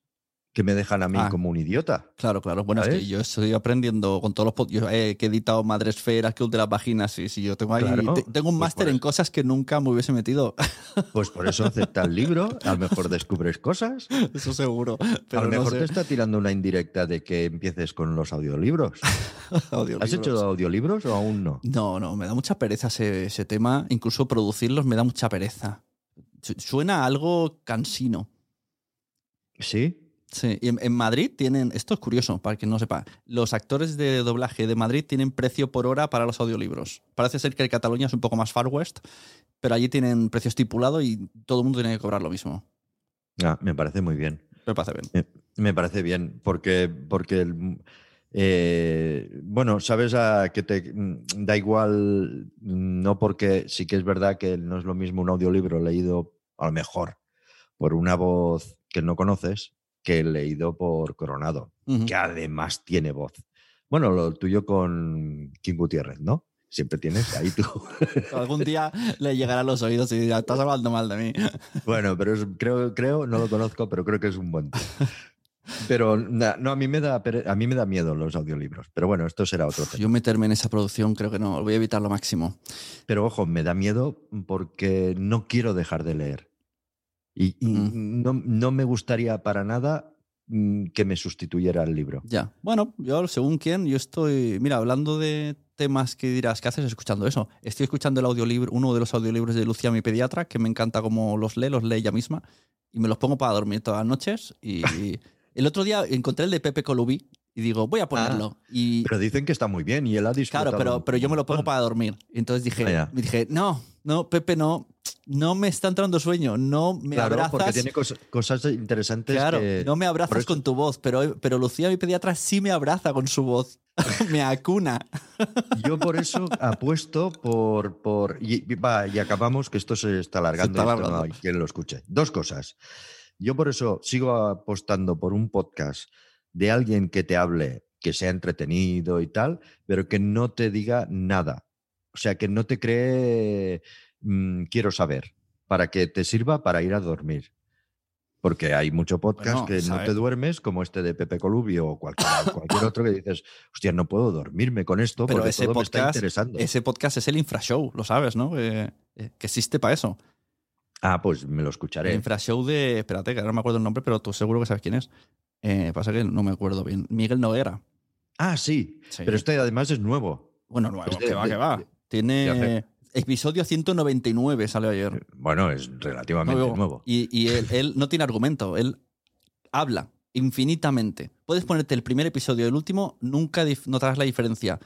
que me dejan a mí Ah. como un idiota. Claro, claro. Bueno, es que yo estoy aprendiendo con todos los pod- yo, eh, que he editado Madresfera, Club de las Vaginas, sí, sí, yo tengo ahí. Claro, te- tengo un pues máster en cosas que nunca me hubiese metido. *laughs* Pues por eso acepta el libro, a lo mejor descubres cosas. Eso seguro. Pero a lo no mejor sé. te está tirando una indirecta de que empieces con los *laughs* audiolibros. ¿Has hecho audiolibros o aún no? No, no, me da mucha pereza ese, ese tema. Incluso producirlos me da mucha pereza. Su- Suena a algo cansino. Sí. Sí, y en, en Madrid tienen, esto es curioso, para quien no sepa, los actores de doblaje de Madrid tienen precio por hora para los audiolibros. Parece ser que Cataluña es un poco más Far West, pero allí tienen precio estipulado y todo el mundo tiene que cobrar lo mismo. Ah, me parece muy bien. Me parece bien. Me parece bien, porque, porque el- eh, bueno, sabes a que te da igual, no porque sí que es verdad que no es lo mismo un audiolibro leído a lo mejor por una voz que no conoces que leído por Coronado, que además tiene voz. Bueno, lo tuyo con King Gutiérrez, ¿no? Siempre tienes ahí tú. *laughs* Algún día le llegará a los oídos y dirá, estás hablando mal de mí. *laughs* Bueno, pero es- creo, creo, no lo conozco, pero creo que es un buen tío. Pero no, a mí me da a mí me da miedo los audiolibros. Pero bueno, esto será otro tema. Yo meterme en esa producción creo que no, voy a evitar lo máximo. Pero ojo, me da miedo porque no quiero dejar de leer. Y, y Mm. no, no me gustaría para nada mm, que me sustituyera el libro. Ya. Bueno, yo según quién, yo estoy. Mira, hablando de temas que dirás, ¿qué haces escuchando eso? Estoy escuchando el audiolibro, uno de los audiolibros de Lucía, mi pediatra, que me encanta cómo los lee, los lee ella misma, y me los pongo para dormir todas las noches. Y *laughs* el otro día encontré el de Pepe Colubí y digo, voy a ponerlo. y Pero dicen que está muy bien y él ha disfrutado. claro, pero, pero yo me lo pongo para dormir. Entonces dije, Ah, me dije, no, no, Pepe no. No me está entrando sueño, no me claro, abrazas. porque tiene cos- cosas interesantes Claro, que- no me abrazas con tu voz, pero, pero Lucía, mi pediatra, sí me abraza con su voz. *laughs* me acuna. Yo por eso apuesto por. por y, y va, y acabamos, que esto se está alargando Se está y esto no alargando. hay quien lo escuche. Dos cosas. Yo por eso sigo apostando por un podcast de alguien que te hable, que sea entretenido y tal, pero que no te diga nada. O sea, que no te cree mm, quiero saber, para que te sirva para ir a dormir. Porque hay mucho podcast Bueno, que no te duermes, como este de Pepe Colubio o cualquier, cualquier otro que dices, hostia, no puedo dormirme con esto Pero porque ese todo me está podcast, interesando. ese podcast es el infrashow, lo sabes, ¿no? Eh, eh, que existe para eso. Ah, pues me lo El escucharé. infrashow de. Espérate, que ahora no me acuerdo el nombre, pero tú seguro que sabes quién es. Eh, pasa que no me acuerdo bien. Miguel Noguera. Ah, sí, Sí. pero este además es nuevo. Bueno, nuevo, Es de- que va, de- que va. Tiene. Episodio 199 salió ayer. Bueno, es relativamente Nuevo. nuevo. Y, y él, él no tiene argumento, él habla infinitamente. Puedes ponerte el primer episodio y el último, nunca notarás la diferencia.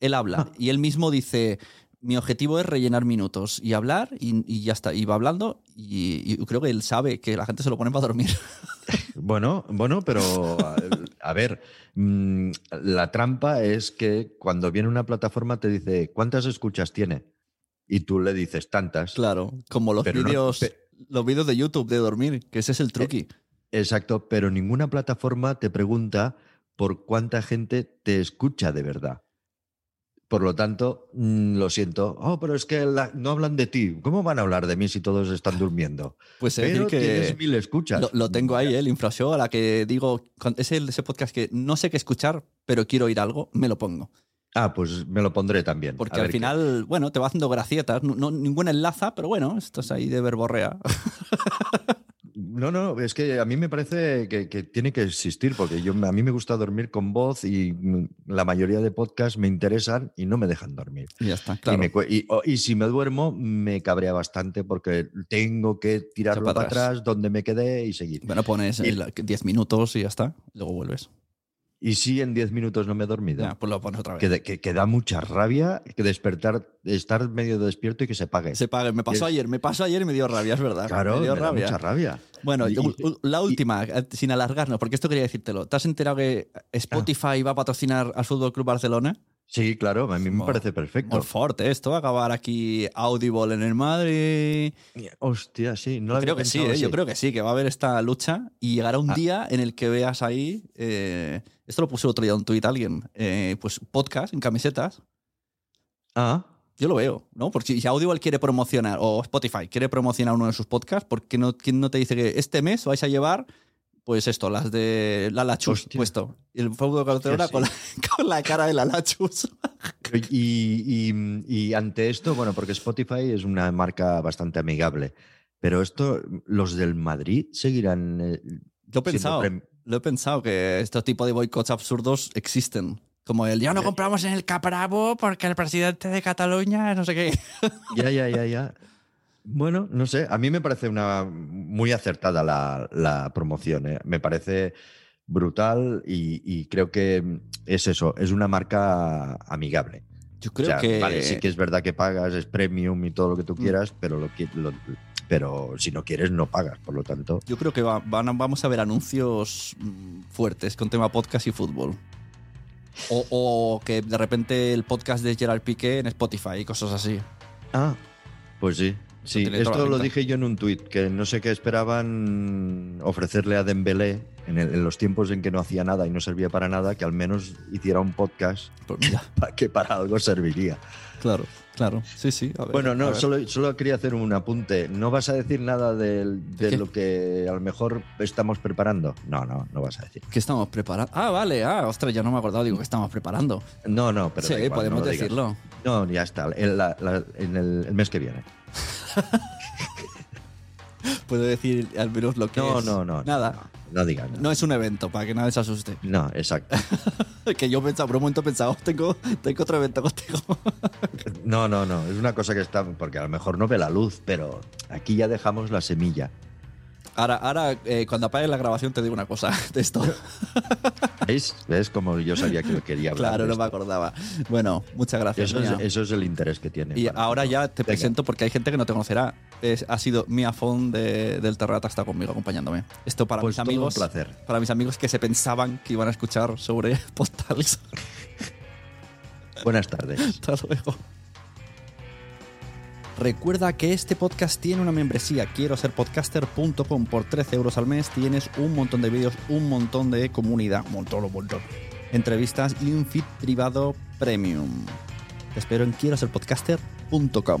Él habla Ah. y él mismo dice, mi objetivo es rellenar minutos y hablar y, y ya está. Y va hablando y, y creo que él sabe que la gente se lo pone para dormir. *laughs* Bueno, bueno, pero a, a ver, mm, la trampa es que cuando viene una plataforma te dice, ¿cuántas escuchas tiene? Y tú le dices tantas. claro, como los no- vídeos los vídeos de YouTube de dormir, que ese es el truqui. Exacto, pero ninguna plataforma te pregunta por cuánta gente te escucha de verdad. Por lo tanto, mm, lo siento. Oh, pero es que la- no hablan de ti. ¿Cómo van a hablar de mí si todos están durmiendo? Pues es decir que tienes mil escuchas. Lo, lo tengo ahí, ¿eh? el infrashow, a la que digo, es el, ese podcast que no sé qué escuchar, pero quiero oír algo, me lo pongo. Ah, pues me lo pondré también. Porque al qué- final, bueno, te va haciendo gracietas, no, no- ninguna enlaza, pero bueno, estás ahí de verborrea. No, no, es que a mí me parece que, que tiene que existir, porque yo, a mí me gusta dormir con voz y la mayoría de podcasts me interesan y no me dejan dormir. Ya está, Y, claro. me y- si me duermo, me cabrea bastante porque tengo que tirarlo para atrás. atrás donde me quedé y seguir. Bueno, pones Y- el- 10 minutos y ya está, luego vuelves. Y si en 10 minutos no me he dormido, pues lo pones otra vez. que, que- que da mucha rabia que despertar, estar medio despierto y que se pague. Se pague. Me pasó Es- ayer, me pasó ayer y me dio rabia, es verdad. Claro, me dio me da rabia. mucha rabia. Bueno, Y- y- la última, eh, sin alargarnos, porque esto quería decírtelo. ¿Te has enterado que Spotify va a patrocinar al Fútbol Club Barcelona? Sí, claro, a mí me parece perfecto. Muy fuerte esto, acabar aquí Audible en el Madrid. Hostia, sí. No lo creo había que sí, ¿eh? yo creo que sí, que va a haber esta lucha y llegará un Ah. día en el que veas ahí, eh, esto lo puse el otro día en un tuit alguien, eh, pues podcast en camisetas. Ah, Yo lo veo, ¿no? Porque si Audible quiere promocionar, o Spotify quiere promocionar uno de sus podcasts, ¿por qué no, quién no te dice que este mes vais a llevar, pues esto, las de la Lachus Hostia. puesto? Y el de Barcelona sí. con, la, *laughs* con la cara de la Lachus. Y, y- y ante esto, bueno, porque Spotify es una marca bastante amigable, pero esto, los del Madrid seguirán. eh, Yo he pensado, lo he pensado que este tipo de boicots absurdos existen. Como el ya no compramos en el Capravo porque el presidente de Cataluña no sé qué. Ya, ya, ya, ya. Bueno, no sé, a mí me parece una muy acertada la, la promoción. ¿eh? Me parece brutal y, y creo que es eso, es una marca amigable. Yo O creo sea, que. Vale, sí que es verdad que pagas, es premium y todo lo que tú Mm. quieras, pero, lo, que- lo- pero si no quieres, no pagas. Por lo tanto, Yo creo que va- van a- vamos a ver anuncios mm, fuertes con tema podcast y fútbol. O, o que de repente el podcast de Gerard Piqué en Spotify y cosas así. Ah, pues sí. Sí, esto lo dije yo en un tuit, que no sé qué esperaban ofrecerle a Dembélé en, el- en los tiempos en que no hacía nada y no servía para nada, que al menos hiciera un podcast Pues mira, *laughs* para que para algo serviría. claro, claro. Sí, sí. a ver, Bueno, a no, ver. solo, solo quería hacer un apunte. ¿No vas a decir nada de, lo que a lo mejor estamos preparando? No, no, no vas a decir. ¿Qué estamos preparando? Ah, vale. Ah, ostras, ya no me he acordado. Digo que estamos preparando. No, no, pero sí, igual, podemos no decirlo. No, ya está. En, la- la- en el, el mes que viene. *laughs* Puedo decir al menos lo que No, es. no, no. Nada. No, no digas nada. No es un evento, para que nadie se asuste. No, exacto. *laughs* que yo pensaba, por un momento he pensado, tengo, tengo otro evento contigo. *laughs* No, no, no. Es una cosa que está. Porque a lo mejor no ve la luz, pero aquí ya dejamos la semilla. Ahora, ahora eh, cuando apague la grabación te digo una cosa *laughs* de esto. ¿Veis? ¿Ves como yo sabía que quería hablar? claro, no me acordaba. Bueno, muchas gracias. Eso es, eso es el interés que tiene. y ahora ya te Venga. presento porque hay gente que no te conocerá. es- ha sido mi afón de- del Terrata está conmigo acompañándome. Esto para Pues mis todo un amigos. placer. Para mis amigos que se pensaban que iban a escuchar sobre *laughs* postales. Buenas tardes. Hasta luego. Recuerda que este podcast tiene una membresía. Quiero ser podcaster.com. Por 13 euros al mes tienes un montón de vídeos, un montón de comunidad, un montón, un montón. Entrevistas y un feed privado premium. Te espero en quiero ser podcaster.com.